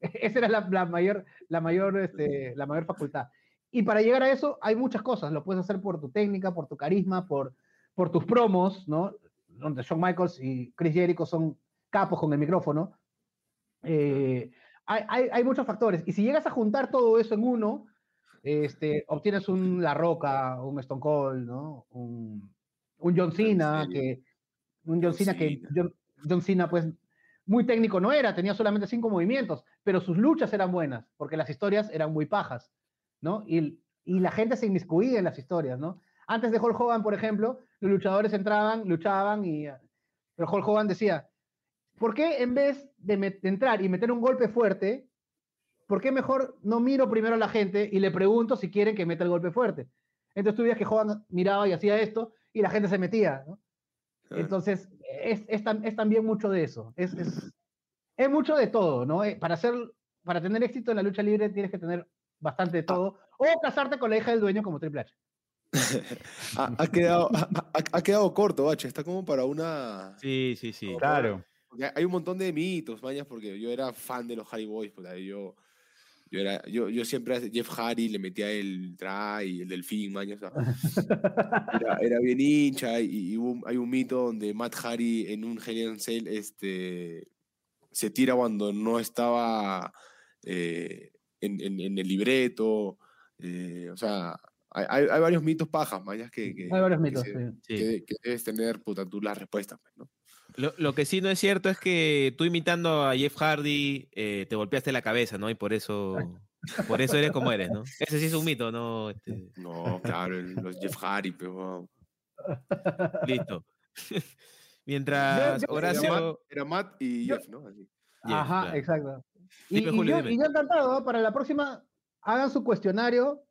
Esa era la, la mayor, la, mayor, este, la mayor facultad. Y para llegar a eso hay muchas cosas. Lo puedes hacer por tu técnica, por tu carisma, por, por tus promos, ¿no? Donde Shawn Michaels y Chris Jericho son capos con el micrófono. Eh, hay, hay, hay, muchos factores. Y si llegas a juntar todo eso en uno, este, obtienes un La Roca, un Stone Cold, ¿no? Un, un John Cena, que, un John Cena que John, John, Cena, pues, muy técnico no era, tenía solamente cinco movimientos, pero sus luchas eran buenas, porque las historias eran muy pajas, ¿no? Y, y la gente se inmiscuía en las historias, ¿no? Antes de Hulk Hogan, por ejemplo, los luchadores entraban, luchaban y... Pero Hulk Hogan decía, ¿por qué en vez de, entrar y meter un golpe fuerte, ¿por qué mejor no miro primero a la gente y le pregunto si quieren que meta el golpe fuerte? Entonces tú veías que Hogan miraba y hacía esto y la gente se metía, ¿no? Entonces, es, es, es también mucho de eso. Es, es, es mucho de todo, ¿no? Eh, Para, hacer, para tener éxito en la lucha libre tienes que tener bastante de todo. O casarte con la hija del dueño como Triple H. ha, ha quedado, ha, quedado corto, Bache. Está como para una. Sí, sí, sí. Claro. porque hay un montón de mitos, mañas, porque yo era fan de los Harry Boys. Pues, ahí yo, yo, era, yo, yo siempre a Jeff Hardy le metía el try, el delfín, mañas. o sea, era, era bien hincha y, y hubo un- hay un mito donde Matt Hardy en un a Cell este, se tira cuando no estaba eh, en, en- en el libreto. eh, o sea, hay, varios mitos pajas, mañas, que, que, Hay varios que mitos. se- sí. Que, que debes tener puta, tú las respuestas. pues, ¿no? Lo, lo que sí no es cierto es que tú imitando a Jeff Hardy eh, te golpeaste la cabeza, ¿no? Y por eso, por eso eres como eres, ¿no? Ese sí es un mito, ¿no? Este, No, claro, los Jeff Hardy, pero listo. Mientras era, Horacio... Matt, era Matt y Jeff, ¿no? Así. Jeff, Ajá, claro. exacto. Y, Dime, y Julio, yo, dime. y yo encantado, ¿no? para la próxima, hagan su cuestionario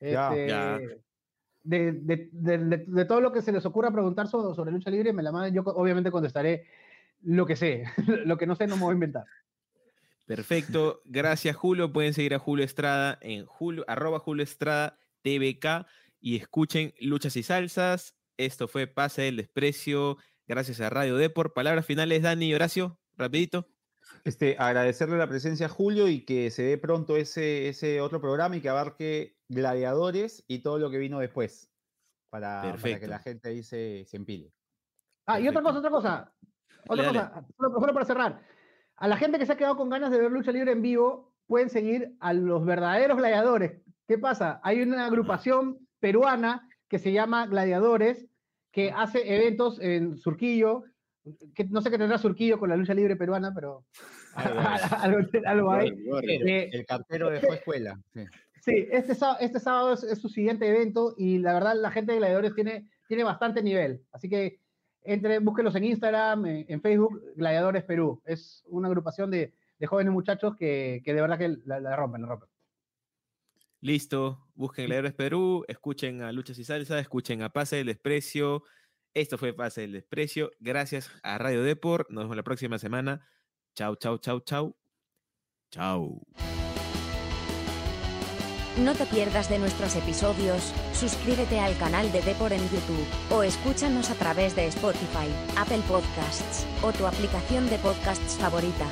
Ya. este, Ya. De, de- de- todo lo que se les ocurra preguntar sobre, sobre lucha libre, me la mandan, yo obviamente contestaré lo que sé, lo que no sé no me voy a inventar. Perfecto, gracias Julio. Pueden seguir a Julio Estrada en Julio, arroba Julio Estrada TVK y escuchen Luchas y Salsas. Esto fue Pase del Desprecio, gracias a Radio Deport. Palabras finales, Dani y Horacio, rapidito. Este, agradecerle la presencia a Julio y que se dé pronto ese, ese otro programa y que abarque gladiadores y todo lo que vino después. Para, para que la gente ahí se, se empile. Ah, y otra cosa, otra cosa. Otra Dale, dale. cosa, solo, solo para cerrar. A la gente que se ha quedado con ganas de ver lucha libre en vivo, pueden seguir a los verdaderos gladiadores. ¿Qué pasa? Hay una agrupación peruana que se llama Gladiadores, que hace eventos en Surquillo, que no sé qué tendrá Surquillo con la lucha libre peruana, pero Algo hay. algo, algo hay. Eh, El cartero dejó escuela. sí. Sí, este, sá- este sábado es, es su siguiente evento y la verdad la gente de Gladiadores tiene, tiene bastante nivel. Así que entre, búsquenlos en Instagram, en, en Facebook, Gladiadores Perú. Es una agrupación de, de jóvenes muchachos que, que de verdad que la, la rompen, la rompen. Listo, busquen Gladiadores Perú, escuchen a Luchas y Salsa, escuchen a Pase del Desprecio. Esto fue Pase del Desprecio. Gracias a Radio Deport. Nos vemos la próxima semana. Chau, chau, chau, chau. Chau. No te pierdas de nuestros episodios, suscríbete al canal de Depor en YouTube, o escúchanos a través de Spotify, Apple Podcasts, o tu aplicación de podcasts favorita.